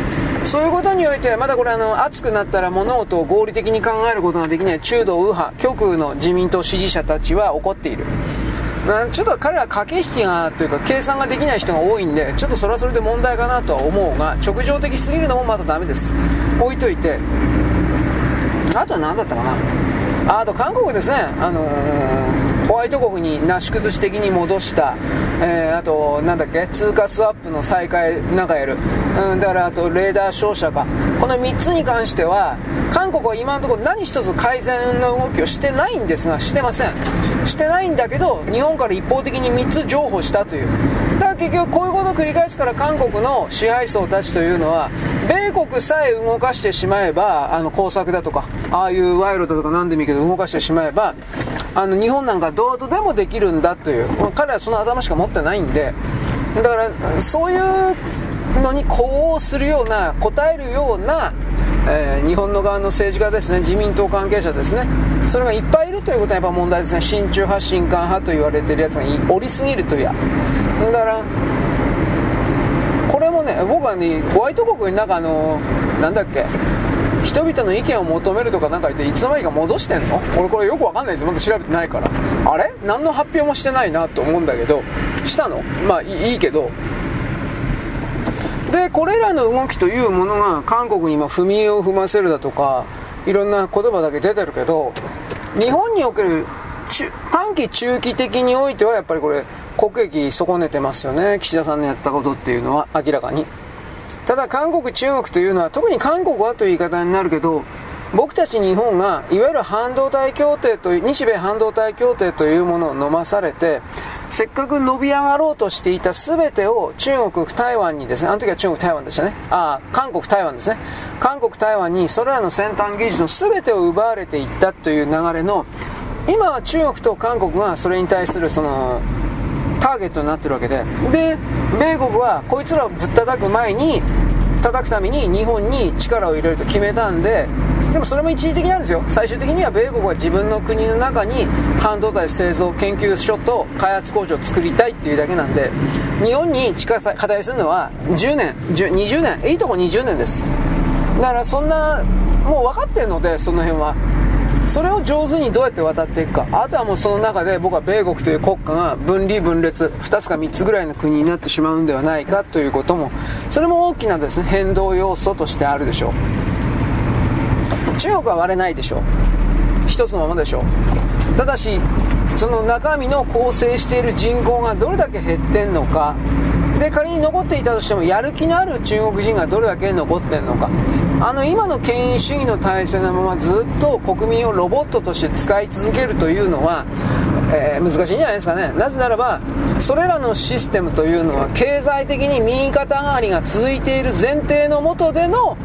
そういうことにおいてまだこれあの熱くなったら物事を合理的に考えることができない中道右派極右の自民党支持者たちは怒っている。ちょっと彼ら駆け引きがというか計算ができない人が多いんでちょっとそれはそれで問題かなとは思うが直情的すぎるのもまだダメです。置いといて。あとは何だったかな。あと韓国ですね。あのー、ホワイト国になし崩し的に戻した、えー、あとなんだっけ通貨スワップの再開なんかやる、うん、だからあとレーダー照射か。この3つに関しては韓国は今のところ何一つ改善の動きをしてないんですがしてません。してないんだけど日本から一方的に3つ譲歩したという。だから結局こういうことを繰り返すから韓国の支配層たちというのは米国さえ動かしてしまえばあの工作だとかああいう賄賂だとか何でもいいけど動かしてしまえばあの日本なんかどうとでもできるんだという彼はその頭しか持ってないんでだからそういうのに呼応するような答えるようなえー、日本の側の政治家ですね自民党関係者ですねそれがいっぱいいるということはやっぱ問題ですね。親中派親韓派と言われてるやつがおりすぎるというや。だからね僕はねホワイト国になんかあのなんだっけ人々の意見を求めるとかなんか言っていつの間にか戻してんの？俺これよくわかんないですまだ調べてないから。あれ？何の発表もしてないなと思うんだけど。したの？まあいいけど。でこれらの動きというものが韓国に今踏み絵を踏ませるだとかいろんな言葉だけ出てるけど日本における短期中期的においてはやっぱりこれ国益損ねてますよね岸田さんのやったことっていうのは明らかにただ韓国中国というのは特に韓国はという言い方になるけど僕たち日本がいわゆる半導体協定という日米半導体協定というものを飲まされてせっかく伸び上がろうとしていた全てを中国、台湾にですね、あの時は中国、台湾でしたね。あ韓国、台湾ですね。韓国、台湾にそれらの先端技術の全てを奪われていったという流れの、今は中国と韓国がそれに対するその、ターゲットになってるわけで。で、米国はこいつらをぶったたく前に、叩くために日本に力を入れると決めたんで、でもそれも一時的なんですよ。最終的には米国は自分の国の中に半導体製造研究所と開発工場を作りたいっていうだけなんで日本に力課題するのは10年10 20年いいとこ20年です。だからそんなもう分かってるのでその辺は。それを上手にどうやって渡っていくか。あとはもうその中で僕は米国という国家が分離分裂2つか3つぐらいの国になってしまうんではないかということもそれも大きなですね変動要素としてあるでしょう。中国は割れないでしょう。一つのままでしょう。ただしその中身の構成している人口がどれだけ減ってんのか。で仮に残っていたとしてもやる気のある中国人がどれだけ残ってんのか。あの今の権威主義の体制のままずっと国民をロボットとして使い続けるというのは、えー、難しいんじゃないですかね。なぜならばそれらのシステムというのは経済的に右肩上がりが続いている前提のもとでの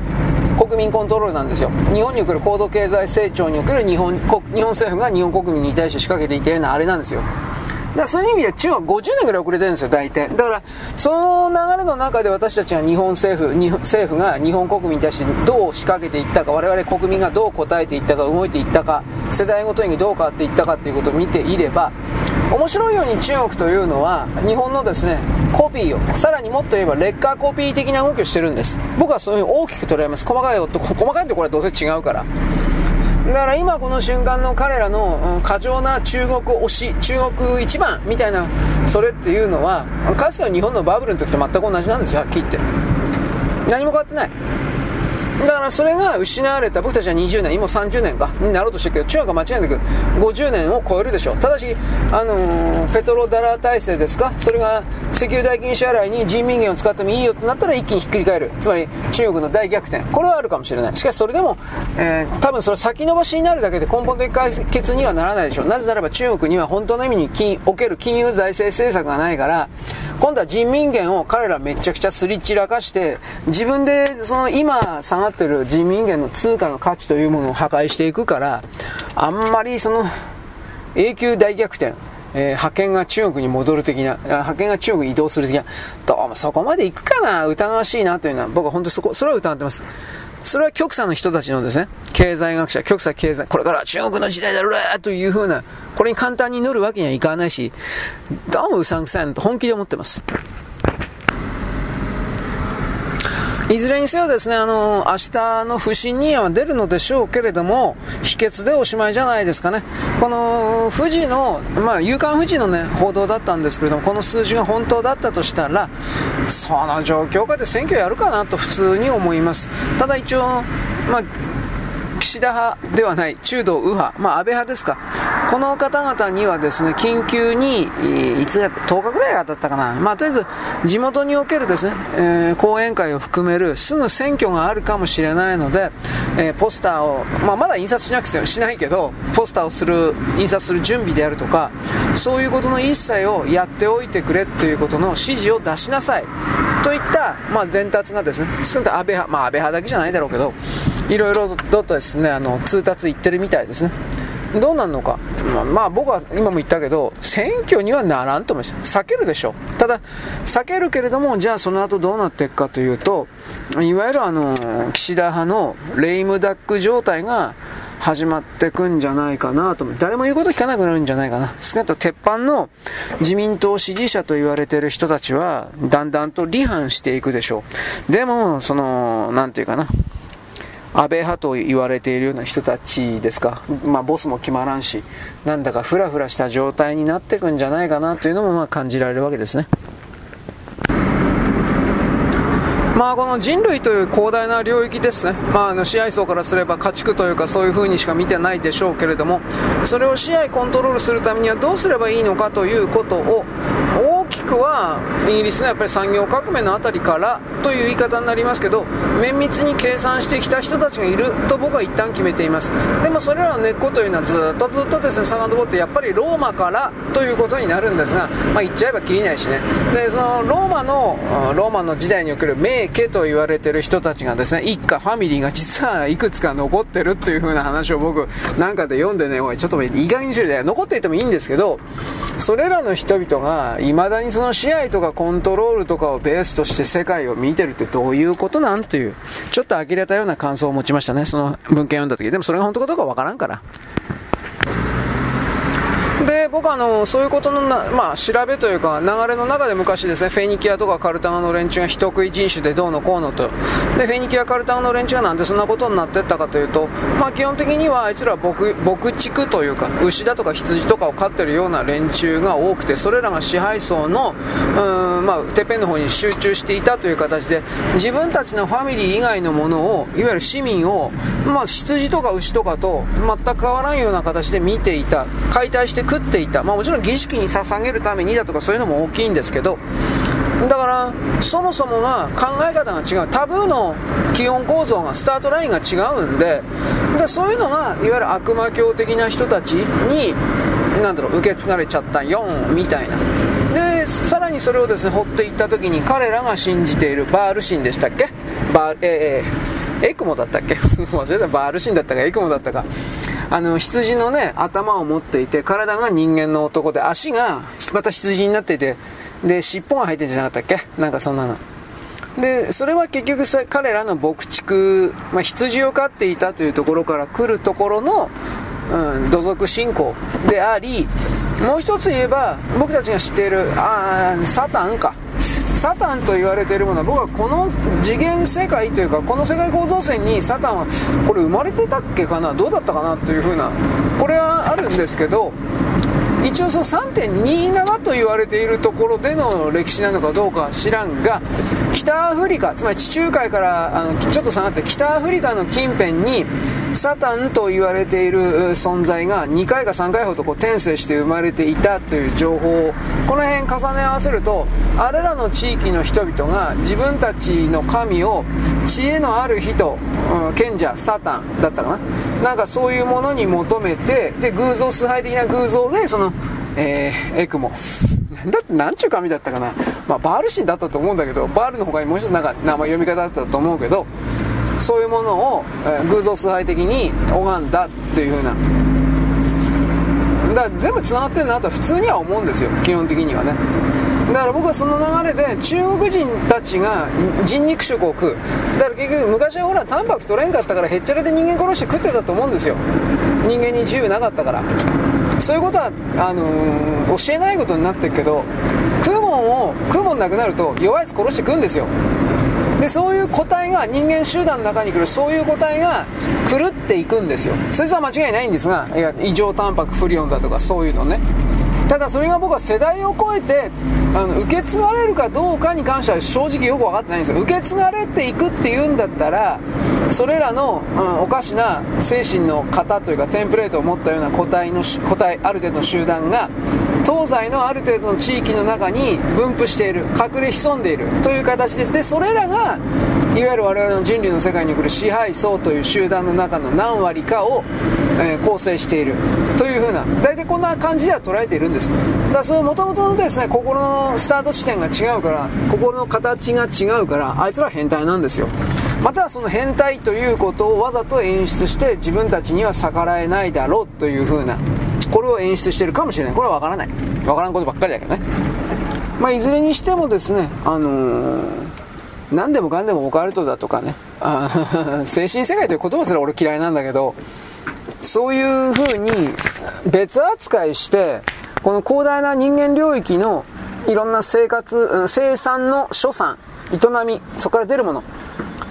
国民コントロールなんですよ。日本における高度経済成長における日本日本政府が日本国民に対して仕掛けていたようなあれなんですよ。だからそういう意味では中国は50年ぐらい遅れてるんですよ、大体。だから、その流れの中で私たちは日本政府、日本政府が日本国民に対してどう仕掛けていったか、我々国民がどう答えていったか、動いていったか、世代ごとにどう変わっていったかということを見ていれば、面白いように中国というのは日本のですねコピーをさらにもっと言えば劣化コピー的な動きをしてるんです。僕はそういうふうに大きく捉えます。細かいこと細かいところはどうせ違うから。だから今この瞬間の彼らの過剰な中国推し中国一番みたいなそれっていうのはかつての日本のバブルの時と全く同じなんですよはっきり言って。何も変わってない。だからそれが失われた僕たちは20年今30年かになろうとしてるけど中国は間違いなく50年を超えるでしょう。ただし、あのー、ペトロダラー体制ですか？それが石油代金支払いに人民元を使ってもいいよとなったら一気にひっくり返る。つまり中国の大逆転。これはあるかもしれない。しかしそれでも、えー、多分それ先延ばしになるだけで根本的解決にはならないでしょう。なぜならば中国には本当の意味に金おける金融財政政策がないから今度は人民元を彼らめちゃくちゃすり散らかして自分でその今下ってる人民元の通貨の価値というものを破壊していくからあんまりその永久大逆転えー、派遣が中国に戻る的な、派遣が中国に移動する的な、どうもそこまで行くかな、疑わしいなというのは、僕は本当そこ、それは疑ってます。それは極左の人たちのですね、経済学者、極左経済、これから中国の時代だろうというふうな、これに簡単に乗るわけにはいかないし、どうもうさんくさいなと本気で思ってます。いずれにせよですね、あの、明日の不信任案は出るのでしょうけれども、秘訣でおしまいじゃないですかね。この、富士の、まあ、夕刊富士のね、報道だったんですけれども、この数字が本当だったとしたら、その状況下で選挙やるかなと普通に思います。ただ一応、まあ、岸田派ではない中道右派、まあ、安倍派ですか、この方々にはですね緊急に、いつや10日ぐらいだったかな、まあ、とりあえず地元におけるですね、えー、講演会を含めるすぐ選挙があるかもしれないので、えー、ポスターを、まあ、まだ印刷しなくてもしないけど、ポスターをする印刷する準備であるとか、そういうことの一切をやっておいてくれということの指示を出しなさい。といった、まあ、伝達がですね、少なくとも安倍派、まあ、安倍派だけじゃないだろうけど、いろいろとですねあの通達言ってるみたいですね。どうなるのか、まあ、まあ、僕は今も言ったけど選挙にはならんと思います。避けるでしょ。ただ避けるけれどもじゃあその後どうなっていくかというといわゆるあの岸田派のレイムダック状態が始まってくんじゃないかなと誰も言うこと聞かなくなるんじゃないかな。少なくとも鉄板の自民党支持者と言われている人たちはだんだんと離反していくでしょう。でもそのなんていうかな。安倍派と言われているような人たちですか、まあ、ボスも決まらんし、なんだかふらふらした状態になっていくんじゃないかなというのもまあ感じられるわけですね。まあ、この人類という広大な領域ですね、まあ、あの支配層からすれば家畜というかそういう風にしか見てないでしょうけれどもそれを支配コントロールするためにはどうすればいいのかということを大きくはイギリスのやっぱり産業革命のあたりからという言い方になりますけど綿密に計算してきた人たちがいると僕は一旦決めています。でもそれらの根っこというのはずっとずっとですね遡ってやっぱりローマからということになるんですが、まあ、言っちゃえばきりないしね。でそのローマのローマの時代における名家と言われてる人たちがですね、一家、ファミリーが実はいくつか残ってるっていう風な話を僕なんかで読んでね、おい、ちょっと意外にしろよ。残っていてもいいんですけど、それらの人々が未だにその支配とかコントロールとかをベースとして世界を見てるってどういうことなんという、ちょっと呆れたような感想を持ちましたね。その文献読んだ時。でもそれが本当かどうかわからんから。僕はあのそういうことのな、まあ、調べというか流れの中で昔ですねフェニキアとかカルタガの連中が人食い人種でどうのこうのと。でフェニキア、カルタガの連中がなんでそんなことになっていったかというと、まあ、基本的にはあいつらは牧牧畜というか牛だとか羊とかを飼っているような連中が多くてそれらが支配層のうん、まあ、てっぺんの方に集中していたという形で自分たちのファミリー以外のものをいわゆる市民を、まあ、羊とか牛とかと全く変わらんような形で見ていた。解体して食っていた、まあ、もちろん儀式に捧げるためにだとかそういうのも大きいんですけどだからそもそもが考え方が違う。タブーの基本構造がスタートラインが違うんででそういうのがいわゆる悪魔教的な人たちになんだろう受け継がれちゃったよみたいな。でさらにそれをですね掘っていった時に彼らが信じているバール神でしたっけ？バーえー、エクモだったっけ？*laughs* 忘れた。バール神だったかエクモだったか。あの羊のね頭を持っていて体が人間の男で足がまた羊になっていてで尻尾が入ってんじゃなかったっけ？なんかそんなの。でそれは結局さ彼らの牧畜、まあ、羊を飼っていたというところから来るところの、うん、土足信仰でありもう一つ言えば僕たちが知っているあサタンか。サタンと言われているものは僕はこの次元世界というかこの世界構造線にサタンはこれ生まれてたっけかなどうだったかなというふうなこれはあるんですけど一応その3.27と言われているところでの歴史なのかどうかは知らんが北アフリカつまり地中海からあのちょっと下がって北アフリカの近辺にサタンと言われている存在が2回か3回ほどこう転生して生まれていたという情報をこの辺重ね合わせるとあれらの地域の人々が自分たちの神を知恵のある人、賢者サタンだったかな。なんかそういうものに求めてで偶像崇拝的な偶像でその、えー、エクモ。*laughs* だって何ちゅう神だったかな、まあ、バール神だったと思うんだけどバールの他にもう一つなんか名前読み方だったと思うけどそういうものを、えー、偶像崇拝的に拝んだっていう風な。だから全部つながってるなと普通には思うんですよ。基本的にはね。だから僕はその流れで中国人たちが人肉食を食う。だから結局昔はほらタンパク取れんかったからへっちゃらで人間殺して食ってたと思うんですよ。人間に自由なかったから。そういうことはあのー、教えないことになってるけど食うもんを食うもんなくなると弱いやつ殺して食うんですよ。でそういう個体が人間集団の中に来るそういう個体が狂っていくんですよ。そいつは間違いないんですがいや異常タンパク不良だとかそういうのね。ただそれが僕は世代を超えてあの受け継がれるかどうかに関しては正直よく分かってないんですよ。受け継がれていくっていうんだったらそれらの、うん、おかしな精神の型というかテンプレートを持ったような個体の個体ある程度の集団が東西のある程度の地域の中に分布している隠れ潜んでいるという形です。でそれらがいわゆる我々の人類の世界に来る支配層という集団の中の何割かを、えー、構成しているというふうな大体こんな感じでは捉えているんです。だからその元々のですね心のスタート地点が違うから心の形が違うからあいつら変態なんですよ。またはその変態ということをわざと演出して自分たちには逆らえないだろうというふうなこれを演出してるかもしれない。これは分からない。分からんことばっかりだけどね。まあいずれにしてもですねあのー何でもかんでもオカルトだとかねあ *laughs* 精神世界という言葉すら俺嫌いなんだけどそういうふうに別扱いしてこの広大な人間領域のいろんな生活生産の所産営みそこから出るもの。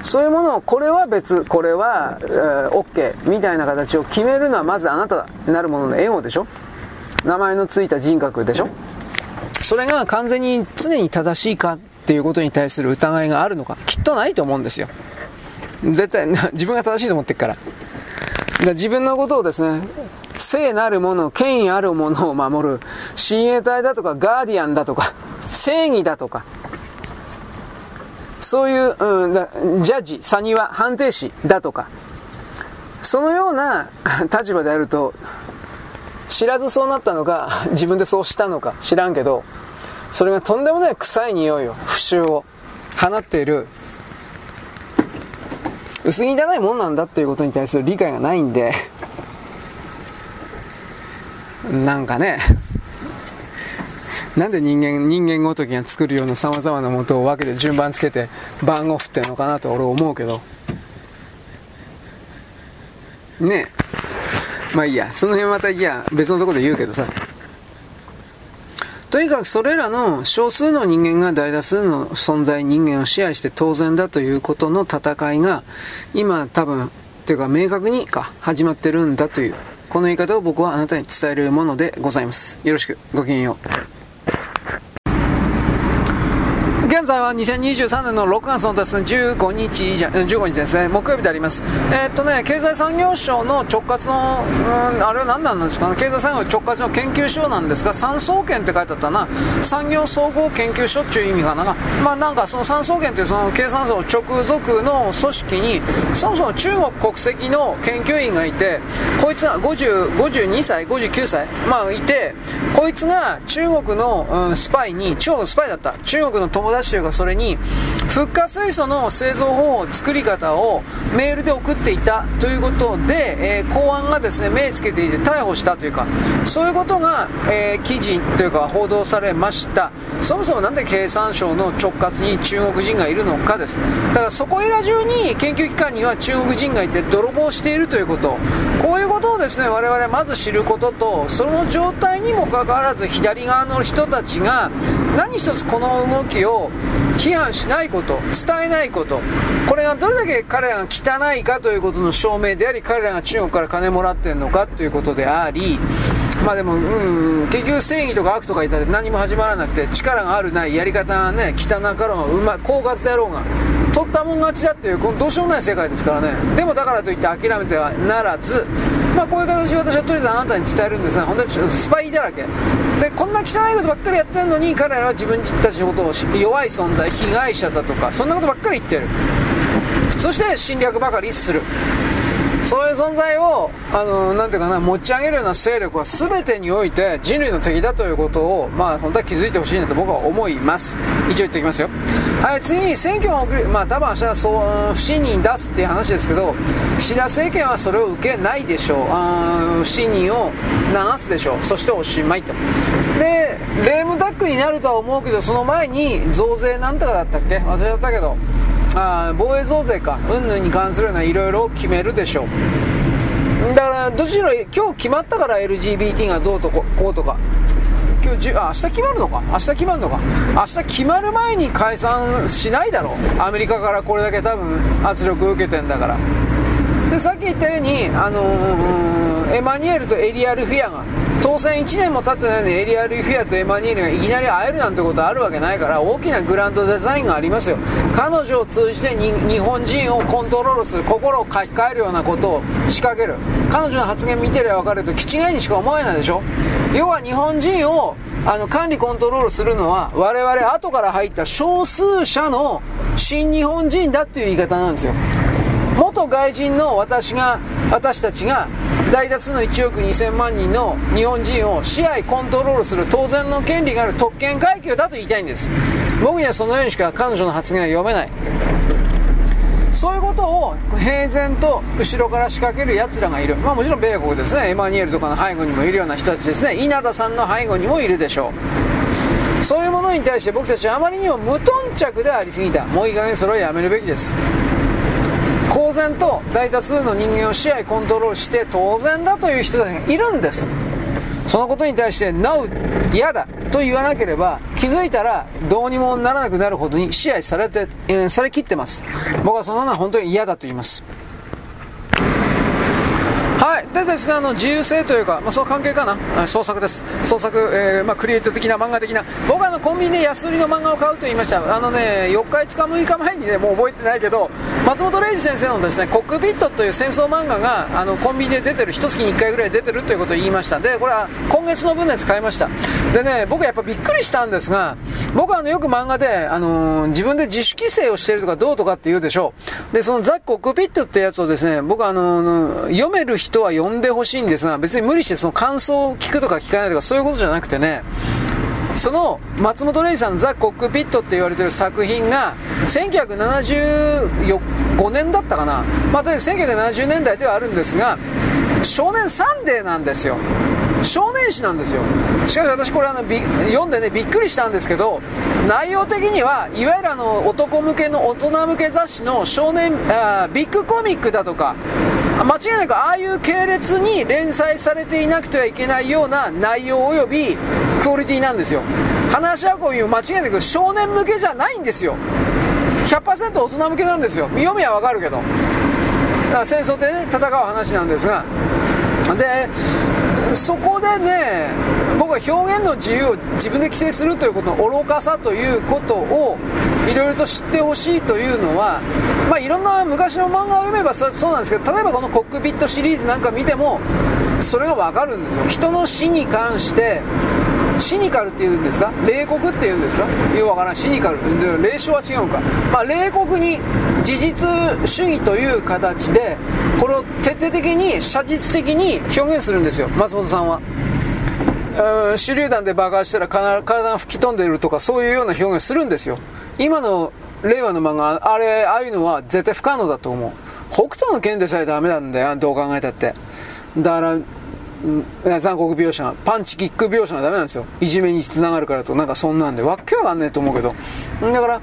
そういうものをこれは別これは、えー、OK みたいな形を決めるのはまずあなたなるもののエゴでしょ。名前のついた人格でしょ。それが完全に常に正しいかっていうことに対する疑いがあるのか。きっとないと思うんですよ。絶対自分が正しいと思ってるから。自分のことをですね聖なるもの権威あるものを守る親衛隊だとかガーディアンだとか正義だとかそういう、うん、ジャッジ、サニワ、判定士だとか、そのような立場であると、知らずそうなったのか、自分でそうしたのか知らんけど、それがとんでもない臭い匂いを、腐臭を放っている、薄汚いもんなんだっていうことに対する理解がないんで、なんかね、なんで人間、人間ごときが作るような様々なものを分けて順番つけて番号振ってんのかなと俺思うけど。ねえ。まあいいや、その辺またいや、別のとこで言うけどさ。とにかくそれらの少数の人間が大多数の存在人間を支配して当然だということの戦いが今多分というか明確にか始まってるんだというこの言い方を僕はあなたに伝えるものでございます。よろしく。ごきげんよう現在は2023年の6月のですね、15日じゃ、15日ですね、木曜日であります。えー、っとね、経済産業省の直轄の、うん、あれは何なんですかね、経済産業直轄の研究所なんですが、産総研って書いてあったな、産業総合研究所っていう意味かな。まあなんかその産総研っていうその経産省直属の組織に、そもそも中国国籍の研究員がいて、こいつが50 52歳、59歳、まあいて、こいつが中国の、うん、スパイに、中国のスパイだった。中国の友達というかそれにフッ化水素の製造方法作り方をメールで送っていたということで、えー、公安がですね目つけていて逮捕したというかそういうことが、えー、記事というか報道されました。そもそもなんで経産省の直轄に中国人がいるのかです。だからそこいら中に研究機関には中国人がいて泥棒しているということ。こういうことをですね我々まず知ることとその状態にもかかわらず左側の人たちが何一つこの動きを批判しないこと伝えないこと。これがどれだけ彼らが汚いかということの証明であり彼らが中国から金もらってるのかということでありまあでも、うん、結局正義とか悪とか言ったら何も始まらなくて力があるないやり方がね汚かろうがうまい狡猾であろうが取ったもん勝ちだっていうこのどうしようもない世界ですからね。でもだからといって諦めてはならずまあこういう形で私はとりあえずあなたに伝えるんですが本当にスパイだらけ。でこんな汚いことばっかりやってるのに彼らは自分たちのことを弱い存在被害者だとかそんなことばっかり言ってる。そして侵略ばかりする。そういう存在を、あのなんていうかな、持ち上げるような勢力は全てにおいて人類の敵だということを、まあ、本当は気づいてほしいなと僕は思います。一応言っておきますよ。はい、次に選挙が送り、まあ、多分明日はそう不信任出すっていう話ですけど、岸田政権はそれを受けないでしょう。あ不信任を流すでしょう。そしておしまいと。で、レームダックになるとは思うけど、その前に増税なんとかだったっけ？忘れちゃったけど、あ防衛増税か。云々に関するようないろいろ決めるでしょう。だからどちら今日決まったから LGBT がどうとこうとか。今日あ明日決まるのか？明日決まるのか？明日決まる前に解散しないだろう。アメリカからこれだけ多分圧力を受けてんだから。でさっき言ったように、あのー、エマニュエルとエリアル・フィアが当選1年も経ってないのにエリア・ルイ・フィアとエマニールがいきなり会えるなんてことあるわけないから大きなグランドデザインがありますよ。彼女を通じて日本人をコントロールする心を書き換えるようなことを仕掛ける。彼女の発言見てりゃ分かると気違いにしか思えないでしょ。要は日本人をあの管理コントロールするのは我々後から入った少数者の新日本人だっていう言い方なんですよ。元外人の私が私たちが大多数の1億2000万人の日本人を支配コントロールする当然の権利がある特権階級だと言いたいんです。僕にはそのようにしか彼女の発言は読めない。そういうことを平然と後ろから仕掛ける奴らがいる、まあ、もちろん米国ですね。エマニュエルとかの背後にもいるような人たちですね。稲田さんの背後にもいるでしょう。そういうものに対して僕たちはあまりにも無頓着でありすぎた。もういい加減それをやめるべきです。公然と大多数の人間を支配コントロールして当然だという人たちがいるんです。そのことに対して「NO」嫌だと言わなければ気づいたらどうにもならなくなるほどに支配されて、えー、されきってます。僕はそんなのは本当に嫌だと言います。はい、でですね、あの自由性というか、まあ、その関係かな、創作です、創作、えー、まあ、クリエイト的な漫画的な、僕はあのコンビニで安売りの漫画を買うと言いました、あのね、4日、5日、6日前にね、もう覚えてないけど、松本零士先生のですね、コックピットという戦争漫画があのコンビニで出てる、1月に1回ぐらい出てるということを言いました、で、これは今月の分のやつ買いました、でね、僕やっぱびっくりしたんですが、僕はあのよく漫画で、あのー、自分で自主規制をしてるとかどうとかって言うでしょう、で、そのザ・コックピットってやつをですね、僕はあのー、読める人は読んでほしいんですが、別に無理してその感想を聞くとか聞かないとかそういうことじゃなくてね、その松本零士さんのザ・コックピットって言われてる作品が1975年だったかな、まあ、とりあえず1970年代ではあるんですが少年サンデーなんですよ。少年誌なんですよ。しかし私これあの読んでねびっくりしたんですけど内容的にはいわゆるあの男向けの大人向け雑誌の少年あビッグコミックだとか間違いなくああいう系列に連載されていなくてはいけないような内容及びクオリティなんですよ。話し運びも間違いなく少年向けじゃないんですよ。100%大人向けなんですよ。読みはわかるけど。だから戦争でね戦う話なんですが。でそこでね僕は表現の自由を自分で規制するということの愚かさということをいろいろと知ってほしいというのは、まあ、いろんな昔の漫画を読めばそうなんですけど例えばこのコックピットシリーズなんか見てもそれが分かるんですよ。人の死に関してシニカルっていうんですか？冷酷っていうんですか？よくわからん。シニカル。霊障は違うのか、まあ、冷酷に事実主義という形でこれを徹底的に写実的に表現するんですよ。松本さんは。手榴弾で爆発したら体が吹き飛んでいるとかそういうような表現するんですよ。今の令和の漫画あれああいうのは絶対不可能だと思う。北斗の剣でさえダメなんだよどう考えたって。だから残酷描写がパンチキック描写がダメなんですよ。いじめにつながるからと。なんかそんなんで。わけわかんねえと思うけど。だから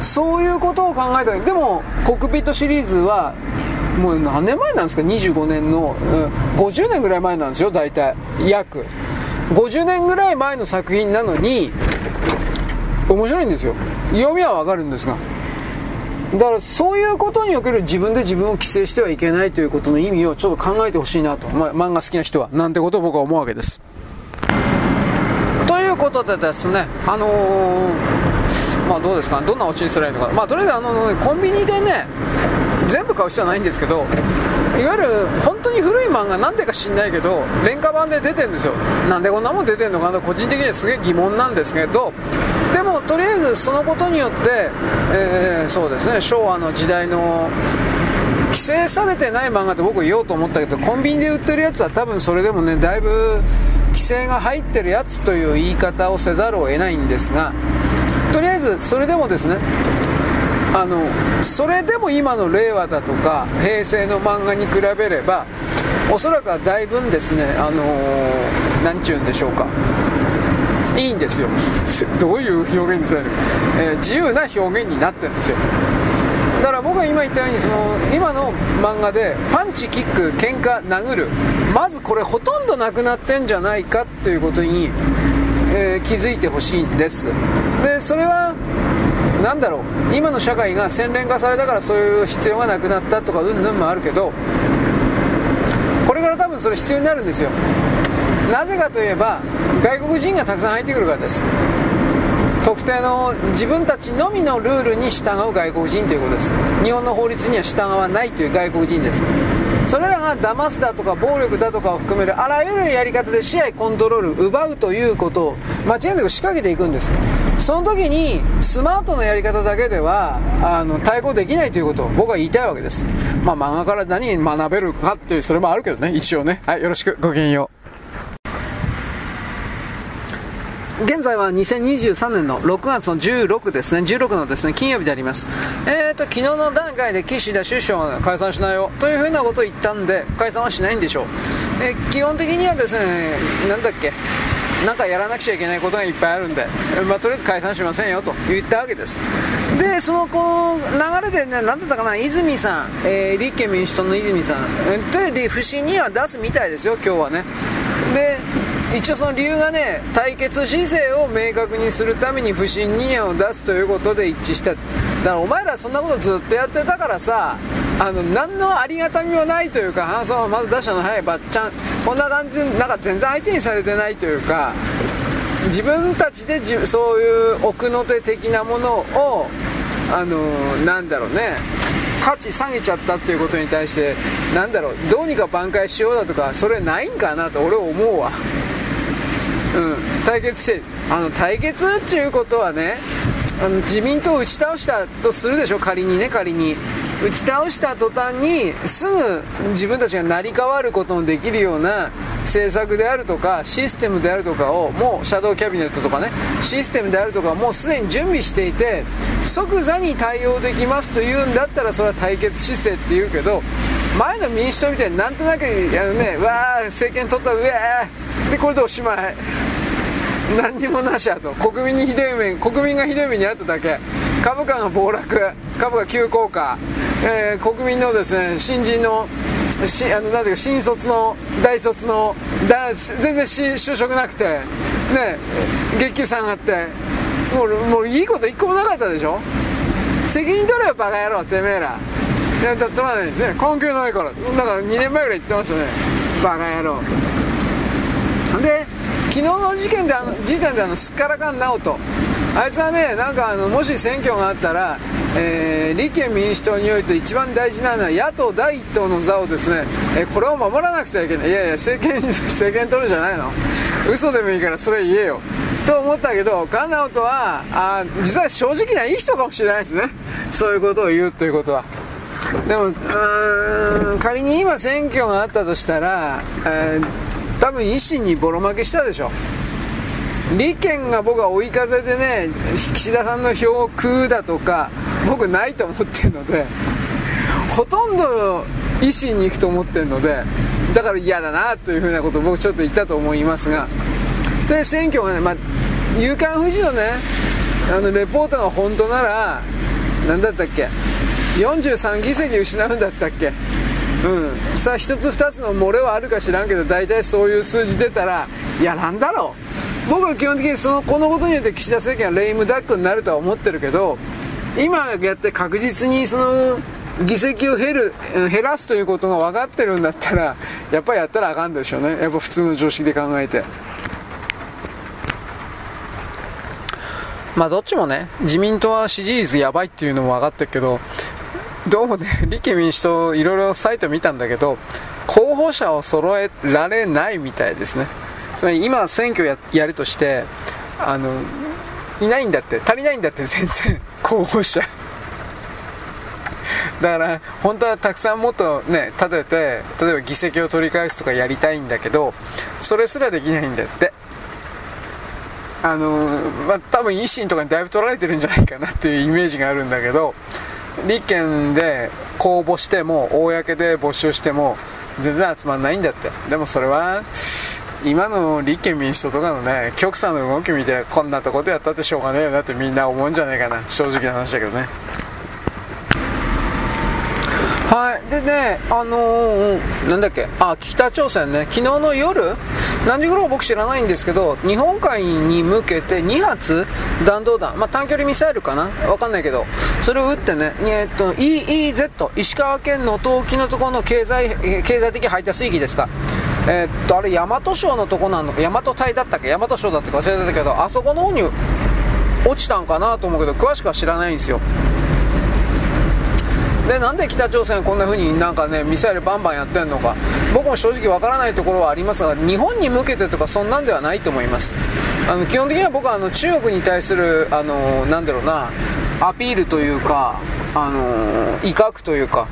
そういうことを考えたでもコックピットシリーズはもう何年前なんですか？25年の、うん、50年ぐらい前なんですよ大体。約。50年ぐらい前の作品なのに面白いんですよ。読みはわかるんですが。だからそういうことにおける自分で自分を規制してはいけないということの意味をちょっと考えてほしいなと、まあ、漫画好きな人は。なんてことを僕は思うわけです。ということでですね、あのー、まあどうですか、どんなオチにすればいいのか、まあとりあえずあの、コンビニでね、全部買う必要はないんですけど、いわゆる本当に古い漫画なんでか知んないけど廉価版で出てるんですよ。なんでこんなもん出てるのかな個人的にはすげえ疑問なんですけどでもとりあえずそのことによって、えー、そうですね昭和の時代の規制されてない漫画って僕言おうと思ったけどコンビニで売ってるやつは多分それでもねだいぶ規制が入ってるやつという言い方をせざるを得ないんですがとりあえずそれでもですねあのそれでも今の令和だとか平成の漫画に比べればおそらくはだいぶんですねあの何ちゅうんでしょうか。いいんですよ。*laughs* どういう表現にされる、えー、自由な表現になってるんですよ。だから僕が今言ったようにその今の漫画でパンチキック喧嘩殴る。まずこれほとんどなくなってんじゃないかということに、えー、気づいてほしいんです。でそれはなんだろう今の社会が洗練化されたからそういう必要がなくなったとかうんぬんもあるけどこれから多分それ必要になるんですよ。なぜかといえば外国人がたくさん入ってくるからです。特定の自分たちのみのルールに従う外国人ということです。日本の法律には従わないという外国人です。それらが騙すだとか暴力だとかを含めるあらゆるやり方で試合コントロール奪うということを間違いなく仕掛けていくんです。その時にスマートなやり方だけではあの対抗できないということを僕は言いたいわけです。まあ漫画から何学べるかっていうそれもあるけどね一応ね。はいよろしく。ごきげんよう。現在は2023年の6月の16ですね、16のですね、金曜日であります。えーと、昨日の段階で岸田首相が解散しないよというふうなことを言ったんで、解散はしないんでしょう。えー、基本的にはですね、なんだっけ、なんかやらなくちゃいけないことがいっぱいあるんで、まあ、とりあえず解散しませんよと言ったわけです。で、そのこう流れでね、なんだったかな、泉さん、えー、立憲民主党の泉さん、えー、という不信には出すみたいですよ、今日はね。で、一応その理由がね対決姿勢を明確にするために不信任案を出すということで一致した。だからお前らそんなことずっとやってたからさあの何のありがたみもないというか反則まず出したの早いばっちゃんこんな感じでなんか全然相手にされてないというか自分たちでじそういう奥の手的なものをあのなんだろうね価値下げちゃったっていうことに対してなんだろうどうにか挽回しようだとかそれないんかなと俺は思うわ。うん、対決してあの対決っていうことはねあの自民党を打ち倒したとするでしょ？仮にね仮に。打ち倒した途端にすぐ自分たちが成り代わることのできるような政策であるとかシステムであるとかをもうシャドウキャビネットとかねシステムであるとかもうすでに準備していて即座に対応できますというんだったらそれは対決姿勢って言うけど前の民主党みたいになんとなくあのねわー政権取ったうえでこれでおしまい。何にもなしやと。国民にひどい目国民がひどい目にあっただけ。株価が暴落株価急降下、えー、国民のですね新人のしあのなんていうか新卒の大卒のだ全然し就職なくてね月給下がってもうもういいこと一個もなかったでしょ？責任取れよバカ野郎てめえら。いや取らないですね。根拠ないからだから2年前ぐらい言ってましたね。バカ野郎。で昨日の事件であの時点であのすっからかん直人。あいつはねなんかあのもし選挙があったら、えー、立憲民主党において一番大事なのは野党第一党の座をですね、えー、これを守らなくてはいけない。いやいや政権政権取るじゃないの。嘘でもいいからそれ言えよ。と思ったけど菅直人はあ実は正直ないい人かもしれないですね。そういうことを言うということは。でも仮に今選挙があったとしたら、えー多分維新にボロ負けしたでしょ。立憲が僕は追い風でね岸田さんの票を食うだとか僕ないと思ってるのでほとんど維新に行くと思ってるのでだから嫌だなというふうなことを僕ちょっと言ったと思いますがで選挙がね、まあ、夕刊富士のねあのレポートが本当なら何だったっけ？43議席失うんだったっけ？うん。さあ1つ2つの漏れはあるか知らんけど大体そういう数字出たらいやなんだろう。僕は基本的にそのこのことによって岸田政権はレイムダックになるとは思ってるけど今やって確実にその議席を減る減らすということが分かってるんだったらやっぱりやったらあかんでしょうね。やっぱ普通の常識で考えて。まあどっちもね、自民党は支持率やばいっていうのも分かってるけど、どうもね、立憲民主党いろいろサイト見たんだけど、候補者を揃えられないみたいですね。つまり今選挙ややるとして、あの、いないんだって、足りないんだって全然、候補者。だから本当はたくさんもっとね立てて例えば議席を取り返すとかやりたいんだけどそれすらできないんだってあのまあ、多分維新とかにだいぶ取られてるんじゃないかなっていうイメージがあるんだけど立憲で公募しても公で募集しても全然集まんないんだって。でもそれは今の立憲民主党とかのね極左の動き見てこんなとこでやったってしょうがねえよなってみんな思うんじゃないかな。正直な話だけどね。はい、でね、あのー、なんだっけ、あ、北朝鮮ね、昨日の夜、何時頃？僕知らないんですけど、日本海に向けて2発弾道弾、まあ、短距離ミサイルかな？わかんないけど、それを撃ってね、えっと、EEZ、石川県の東沖のところの経済、経済的排他水域ですか。えー、っと、あれ、大和省のとこなの？か、大和隊だったっけ？大和省だったか忘れてたけど、あそこの方に落ちたんかなと思うけど、詳しくは知らないんですよ。でなんで北朝鮮はこんな風になんかねミサイルバンバンやってんのか。僕も正直わからないところはありますが日本に向けてとかそんなんではないと思います。あの基本的には僕はあの中国に対するあのなんだろうなアピールというかあの威嚇というか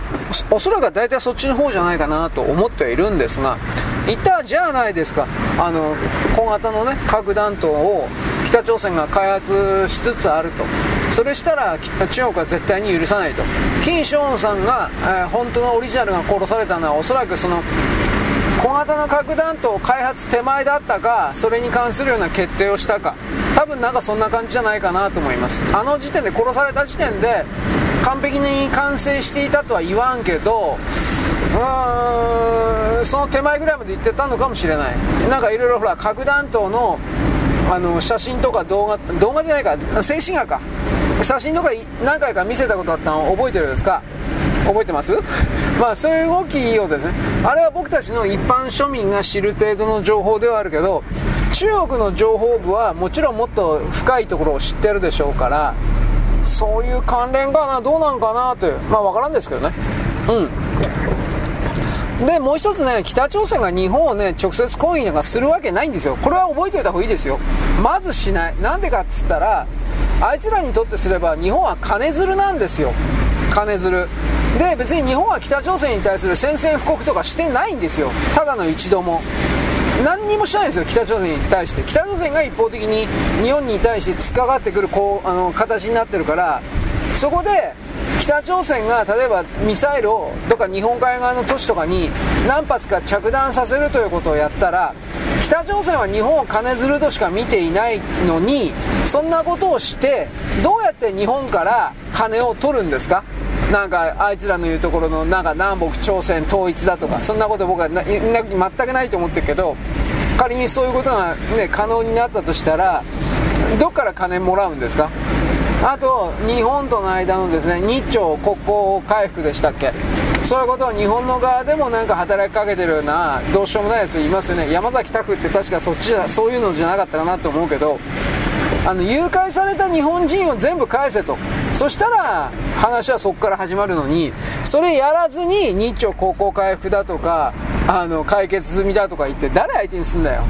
おそらくは大体そっちの方じゃないかなと思ってはいるんですが一旦じゃないですか。あの小型のね核弾頭を北朝鮮が開発しつつあると。それしたら中国は絶対に許さないと。金正恩さんが、えー、本当のオリジナルが殺されたのはおそらくその小型の核弾頭開発手前だったかそれに関するような決定をしたか。多分なんかそんな感じじゃないかなと思います。あの時点で殺された時点で完璧に完成していたとは言わんけどうーんその手前ぐらいまで行ってたのかもしれない。なんかいろいろほら核弾頭のあの写真とか動画動画じゃないか静止画か。写真とか何回か見せたことあったの覚えてるんですか？覚えてます？まあそういう動きをですね。あれは僕たちの一般庶民が知る程度の情報ではあるけど中国の情報部はもちろんもっと深いところを知ってるでしょうからそういう関連かな？どうなんかなというまあ分からんですけどね。うん。でもう一つね北朝鮮が日本をね直接攻撃なんかするわけないんですよ。これは覚えておいた方がいいですよ。まずしない。なんでかっつったらあいつらにとってすれば日本は金づるなんですよ。金づる。で別に日本は北朝鮮に対する宣戦布告とかしてないんですよ。ただの一度も。何にもしないんですよ北朝鮮に対して。北朝鮮が一方的に日本に対して突っかかってくるこうあの形になってるから。そこで北朝鮮が例えばミサイルをどっか日本海側の都市とかに何発か着弾させるということをやったら北朝鮮は日本を金づるとしか見ていないのにそんなことをしてどうやって日本から金を取るんですか？なんかあいつらの言うところのなんか南北朝鮮統一だとかそんなこと僕は全くないと思ってるけど仮にそういうことが、ね、可能になったとしたらどっから金もらうんですか？あと日本との間のですね日朝国交回復でしたっけ？そういうことを日本の側でもなんか働きかけてるようなどうしようもないやついますよね。山崎拓って確かそっちじゃそういうのじゃなかったかなと思うけどあの誘拐された日本人を全部返せと。そしたら話はそこから始まるのにそれやらずに日朝国交回復だとかあの解決済みだとか言って誰相手にすんだよ。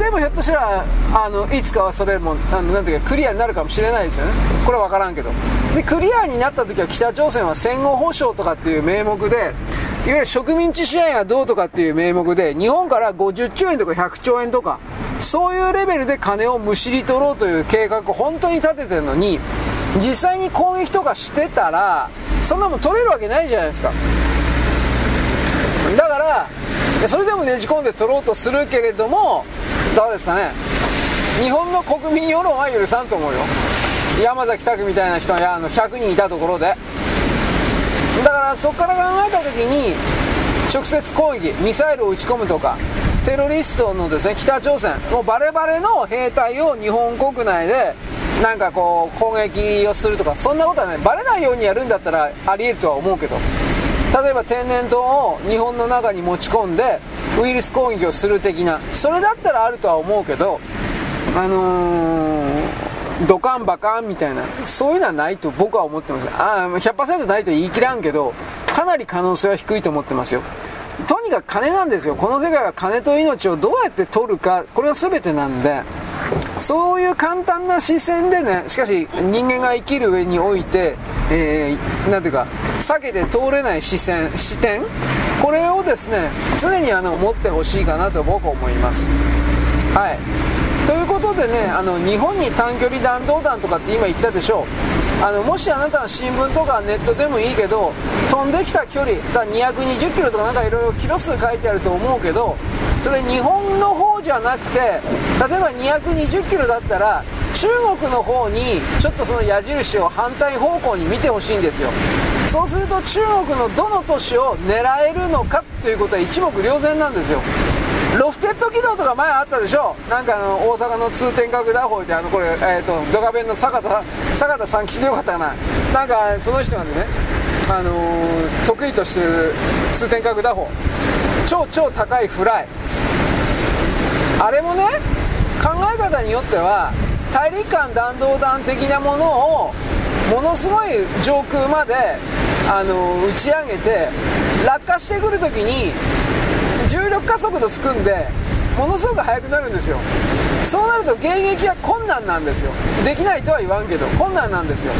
でもひょっとしたらあのいつかはそれもあのなんていうかクリアになるかもしれないですよね。これは分からんけど。でクリアになった時は北朝鮮は戦後保障とかっていう名目でいわゆる植民地支援がどうとかっていう名目で日本から50兆円とか100兆円とかそういうレベルで金をむしり取ろうという計画を本当に立ててるのに実際に攻撃とかしてたらそんなもん取れるわけないじゃないですか。だからそれでもねじ込んで取ろうとするけれどもどうですかね。日本の国民世論は許さんと思うよ。山崎拓みたいな人があの100人いたところで。だからそこから考えた時に直接攻撃ミサイルを撃ち込むとかテロリストのですね北朝鮮もうバレバレの兵隊を日本国内でなんかこう攻撃をするとかそんなことはねバレないようにやるんだったらありえるとは思うけど。例えば天然痘を日本の中に持ち込んでウイルス攻撃をする的なそれだったらあるとは思うけどあのー、ドカンバカンみたいなそういうのはないと僕は思ってます。あ100%ないと言い切らんけどかなり可能性は低いと思ってますよ。とにかく金なんですよ。この世界は金と命をどうやって取るかこれが全てなんでそういう簡単な視線でねしかし人間が生きる上において、えー、ていうか避けて通れない視線視点これをですね常にあの持ってほしいかなと僕は思います。はい。ということでねあの日本に短距離弾道弾とかって今言ったでしょう。あのもしあなたは新聞とかネットでもいいけど飛んできた距離だ220キロとかなんかいろいろキロ数書いてあると思うけどそれ日本の方じゃなくて例えば220キロだったら中国の方にちょっとその矢印を反対方向に見てほしいんですよ。そうすると中国のどの都市を狙えるのかということは一目瞭然なんですよ。ロフテッド軌道とか前あったでしょ？なんかあの大阪の通天閣打法であのこれ、えーと、ドカベンの坂田坂田さん吉でよかったかな。なんかその人がねあのー、得意としてる通天閣打法。超超高いフライ。あれもね考え方によっては大陸間弾道弾的なものをものすごい上空まであの打ち上げて落下してくるときに重力加速度つくんでものすごく速くなるんですよ。そうなると迎撃は困難なんですよ。できないとは言わんけど困難なんですよ。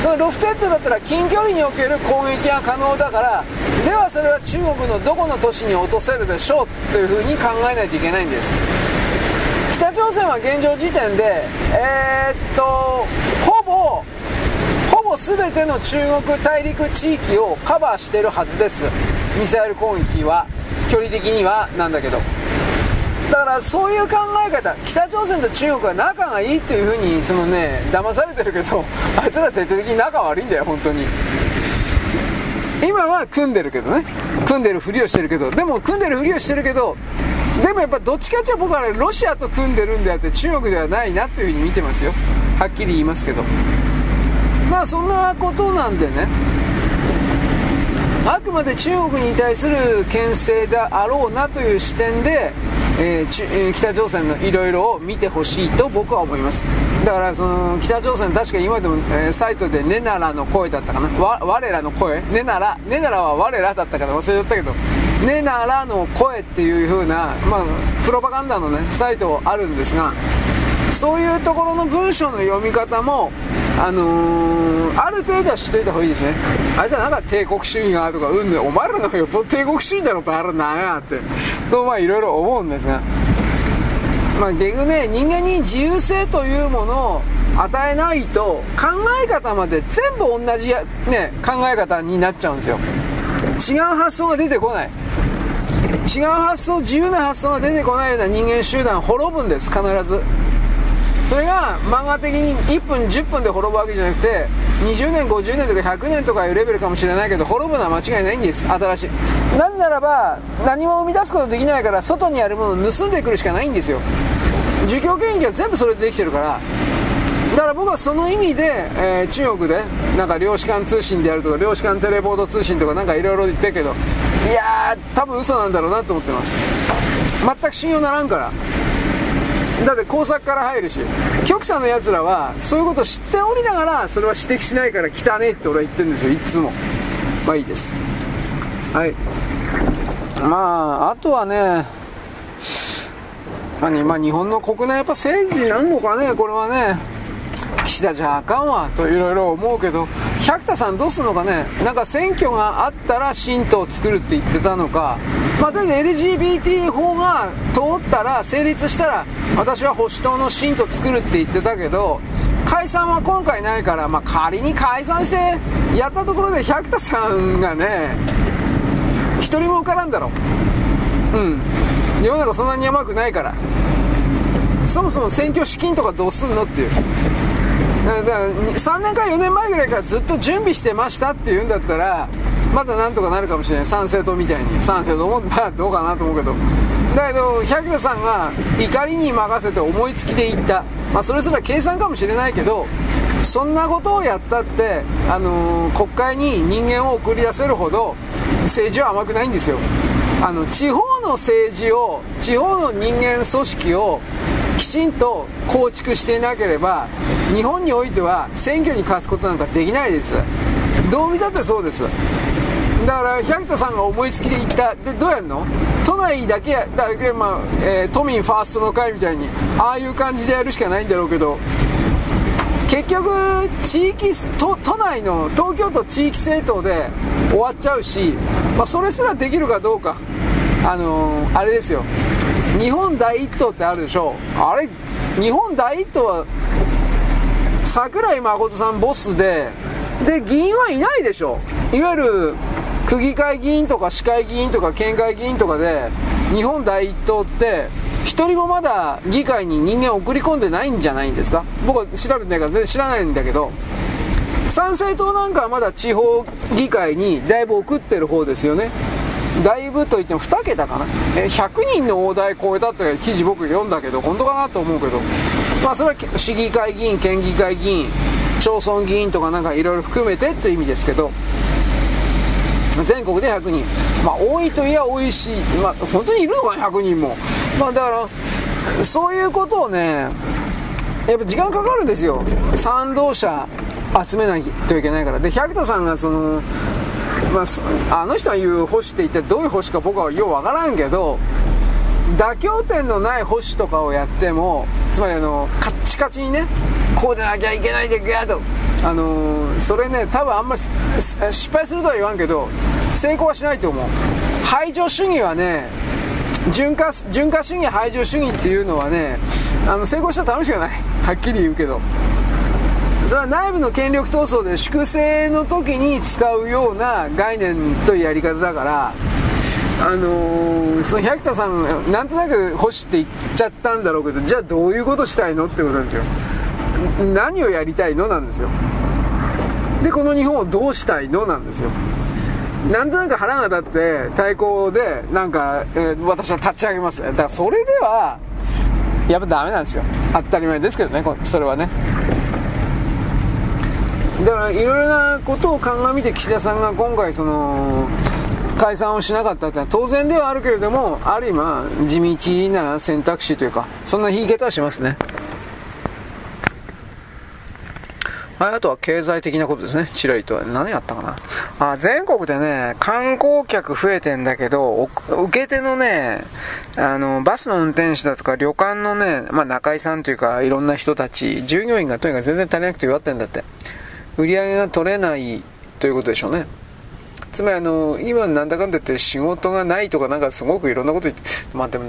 そのロフテッドだったら近距離における攻撃が可能だからではそれは中国のどこの都市に落とせるでしょうというふうに考えないといけないんです。北朝鮮は現状時点でえー、っとほぼほぼ全ての中国大陸地域をカバーしてるはずです。ミサイル攻撃は。距離的にはなんだけど。だからそういう考え方北朝鮮と中国は仲がいいっていうふうにそのね騙されてるけど *laughs* あいつら徹底的に仲悪いんだよ本当に。今は組んでるけどね。組んでるふりをしてるけど。でも組んでるふりをしてるけどでもやっぱどっちかっていうと僕は、ね、ロシアと組んでるんであって中国ではないなっていうふうに見てますよ。はっきり言いますけど。まあそんなことなんでね。あくまで中国に対する牽制であろうなという視点で、えー、北朝鮮のいろいろを見てほしいと僕は思います。だからその北朝鮮確か今でも、えー、サイトで「ねならの声」だったかな「我らの声」「ねなら」「ねなら」は我らだったから忘れちゃったけど「ねならの声」っていう風なまあプロパガンダのねサイトあるんですがそういうところの文章の読み方もあのー、ある程度は知っといた方がいいですね。あいつはなんか帝国主義がとかうんでお前らのよっぽど帝国主義だろバラなやって。とまあいろいろ思うんですが。まあ結局ね人間に自由性というものを与えないと考え方まで全部同じや、ね、考え方になっちゃうんですよ。違う発想が出てこない。違う発想自由な発想が出てこないような人間集団滅ぶんです必ず。それが漫画的に1分10分で滅ぶわけじゃなくて20年50年とか100年とかいうレベルかもしれないけど滅ぶのは間違いないんです新しい。なぜならば何も生み出すことできないから外にあるものを盗んでくるしかないんですよ。儒教研究は全部それでできてるから。だから僕はその意味で、えー、中国でなんか量子間通信であるとか量子間テレポート通信とかなんかいろいろ言ってるけどいやー多分嘘なんだろうなと思ってます。全く信用ならんから。だって工作から入るし局さんのやつらはそういうことを知っておりながらそれは指摘しないから汚ねえって俺は言ってるんですよ。いつも。まあいいです。はい。まああとはね何、まあ、日本の国内やっぱ政治なんのかねこれはね。岸田じゃあかんわといろいろ思うけど百田さんどうすんのかね。なんか選挙があったら新党を作るって言ってたのか。まあ、だ LGBT 法が通ったら成立したら私は保守党の新党作るって言ってたけど解散は今回ないから、まあ、仮に解散してやったところで百田さんがね一人も受からんだろうん。世の中そんなに甘くないから。そもそも選挙資金とかどうすんのっていう。3年か4年前ぐらいからずっと準備してましたっていうんだったらまだなんとかなるかもしれない。参政党みたいに。参政党もまあどうかなと思うけど。だけど百田さんが怒りに任せて思いつきで言った、まあ、それすら計算かもしれないけどそんなことをやったって、あのー、国会に人間を送り出せるほど政治は甘くないんですよ。あの地方の政治を地方の人間組織をきちんと構築していなければ日本においては選挙に勝つことなんかできないです。どう見たってそうです。だから百田さんが思いつきで言った。でどうやるの？都内だけだけ、まあえー、都民ファーストの会みたいにああいう感じでやるしかないんだろうけど。結局地域都都内の東京都地域政党で終わっちゃうし、まあ、それすらできるかどうか。あのー、あれですよ。日本第一党ってあるでしょ。あれ？日本第一党は桜井誠さんボスでで議員はいないでしょ。いわゆる区議会議員とか市会議員とか県会議員とかで日本第一党って1人もまだ議会に人間を送り込んでないんじゃないんですか。僕は調べてないから全然知らないんだけど参政党なんかはまだ地方議会にだいぶ送ってる方ですよね。だいぶといっても2桁かな。え100人の大台超えたって記事僕読んだけど本当かなと思うけど。まあそれは市議会議員県議会議員町村議員とかなんかいろいろ含めてっていう意味ですけど全国で100人。まあ多いといえば多いし、まあ、本当にいるのかな100人も。まあだからそういうことをねやっぱ時間かかるんですよ。賛同者集めないといけないから。で百田さんがそのまあ、あの人が言う保守って一体どういう保守か僕はようわからんけど妥協点のない保守とかをやってもつまりあのカッチカチにねこうでなきゃいけないでぐやとあのー、それね多分あんまり失敗するとは言わんけど成功はしないと思う。排除主義はね順化順化主義排除主義っていうのはねあの成功したら楽しくない。はっきり言うけど。それは内部の権力闘争で粛清の時に使うような概念とやり方だからあのー、その百田さんなんとなく欲しって言っちゃったんだろうけどじゃあどういうことしたいのってことなんですよ。何をやりたいのなんですよ。でこの日本をどうしたいのなんですよ。なんとなく腹が立って対抗でなんか、えー、私は立ち上げます。だからそれではやっぱダメなんですよ。当たり前ですけどねそれはね。だからいろいろなことを鑑みて岸田さんが今回その解散をしなかったってのは当然ではあるけれどもある意味地道な選択肢というかそんな言い方はしますねはい、あとは経済的なことですね。チラリとは。何やったかな。あ、全国でね、観光客増えてんだけど、受け手のね、あの、バスの運転手だとか旅館のね、まあ中井さんというかいろんな人たち、従業員がとにかく全然足りなくて弱ってんだって。売り上げが取れないということでしょうね。つまりあの、今なんだかんだ言って仕事がないとかなんかすごくいろんなこと言って、まあでも、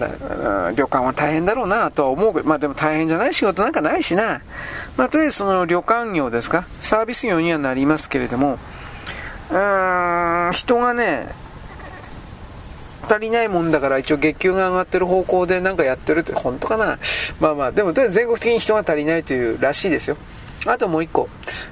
旅館は大変だろうなとは思うけど、まあでも大変じゃない仕事なんかないしな。まあとりあえずその旅館業ですか、サービス業にはなりますけれども、うー、人がね、足りないもんだから一応月給が上がってる方向でなんかやってるって本当かな。まあまあでもとりあえず全国的に人が足りないというらしいですよ。あともう一個。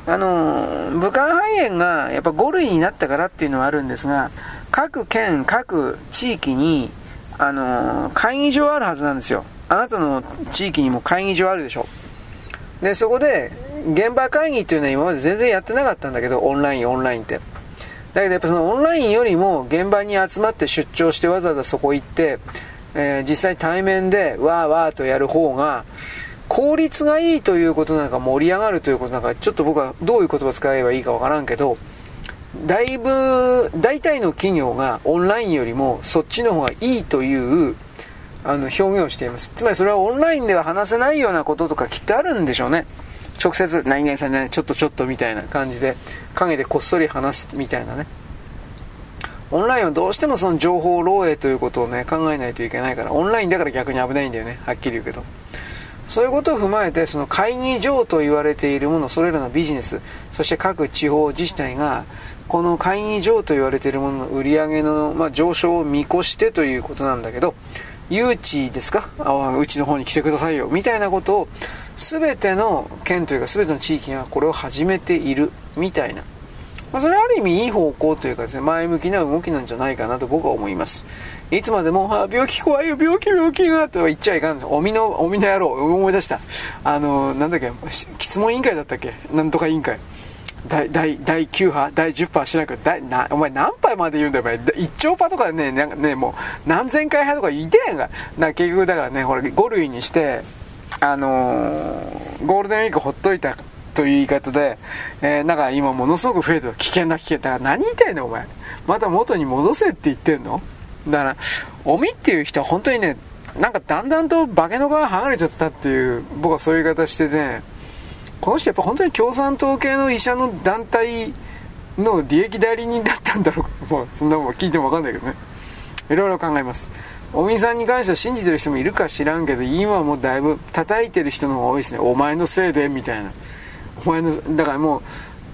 あの、武漢肺炎がやっぱ5類になったからっていうのはあるんですが、各県、各地域に、あの、会議場あるはずなんですよ。あなたの地域にも会議場あるでしょ。で、そこで、現場会議っていうのは今まで全然やってなかったんだけど、オンライン、オンラインって。だけどやっぱそのオンラインよりも現場に集まって出張してわざわざそこ行って、えー、実際対面でわーわーとやる方が、効率がいいということなのか盛り上がるということなのかちょっと僕はどういう言葉使えばいいかわからんけどだいぶ大体の企業がオンラインよりもそっちの方がいいというあの表現をしています。つまりそれはオンラインでは話せないようなこととかきっとあるんでしょうね。直接何々さんねちょっとちょっとみたいな感じで陰でこっそり話すみたいなね。オンラインはどうしてもその情報漏洩ということをね考えないといけないからオンラインだから逆に危ないんだよね。はっきり言うけど。そういうことを踏まえて、その会議場と言われているもの、それらのビジネス、そして各地方自治体が、この会議場と言われているものの売り上げの、まあ、上昇を見越してということなんだけど、誘致ですか？あうちの方に来てくださいよ。みたいなことを、すべての県というかすべての地域がこれを始めているみたいな。まあ、それはある意味いい方向というかですね、前向きな動きなんじゃないかなと僕は思います。いつまでも、ああ、病気怖いよ、病気、病気が、と言っちゃいかんおみの、おみの野郎、思い出した。あの、なんだっけ、質問委員会だったっけ？なんとか委員会。第、第、第9波第10波しなく第、な、お前何波まで言うんだよ、お前。1兆波とかね、なんかね、もう、何千回派とか言ってやんか。な、結局だからね、ほら、5類にして、あのー、ゴールデンウィークほっといたという言い方で、えー、なんか今ものすごく増えてる。危険だ危険だ。何言いたいのお前。また元に戻せって言ってんの？だから、おみっていう人は本当にね、なんかだんだんと化けの皮剥がれちゃったっていう、僕はそういう言い方してて、この人やっぱ本当に共産党系の医者の団体の利益代理人だったんだろう。も *laughs* うそんなもん聞いてもわかんないけどね。いろいろ考えます。おみさんに関しては信じてる人もいるか知らんけど、今はもうだいぶ叩いてる人の方が多いですね。お前のせいで、みたいな。お前の、だからもう、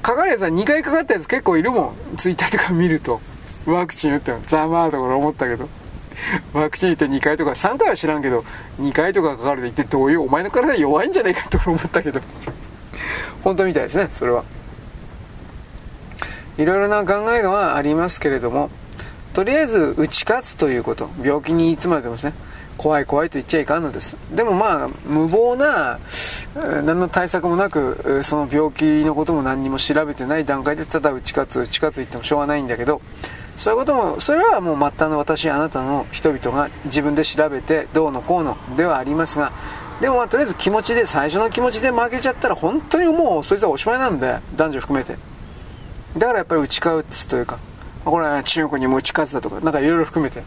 かかるやつは2回かかったやつ結構いるもん。ツイッターとか見ると。ワクチン打ってもざまーところ思ったけど。*laughs* ワクチン打って2回とか、3回は知らんけど、2回とかかかるで言ってどういう、お前の体弱いんじゃないかと思ったけど。*laughs* 本当みたいですね、それは。いろいろな考えがありますけれども、とりあえず打ち勝つということ、病気にいつまでもですね、怖い怖いと言っちゃいかんのです。でもまあ、無謀な、何の対策もなく、その病気のことも何にも調べてない段階でただ打ち勝つ、打ち勝つ言ってもしょうがないんだけど、そういうことも、それはもう末端の私、あなたの人々が自分で調べてどうのこうのではありますが、でもまあとりあえず気持ちで、最初の気持ちで負けちゃったら本当にもうそいつはおしまいなんで、男女含めて。だからやっぱり打ち勝つというか、これは中国にも打ち勝つだとか、なんかいろいろ含めて。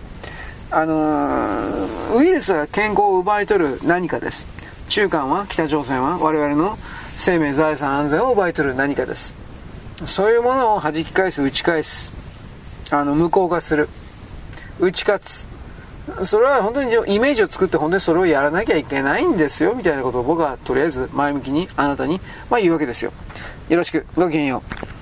あの、ウイルスは健康を奪い取る何かです。中間は、北朝鮮は我々の生命、財産、安全を奪い取る何かです。そういうものを弾き返す、打ち返す。あの、無効化する。打ち勝つ。それは本当にイメージを作って本当にそれをやらなきゃいけないんですよ、みたいなことを僕はとりあえず前向きにあなたに、まあ、言うわけですよ。よろしく。ごきげんよう。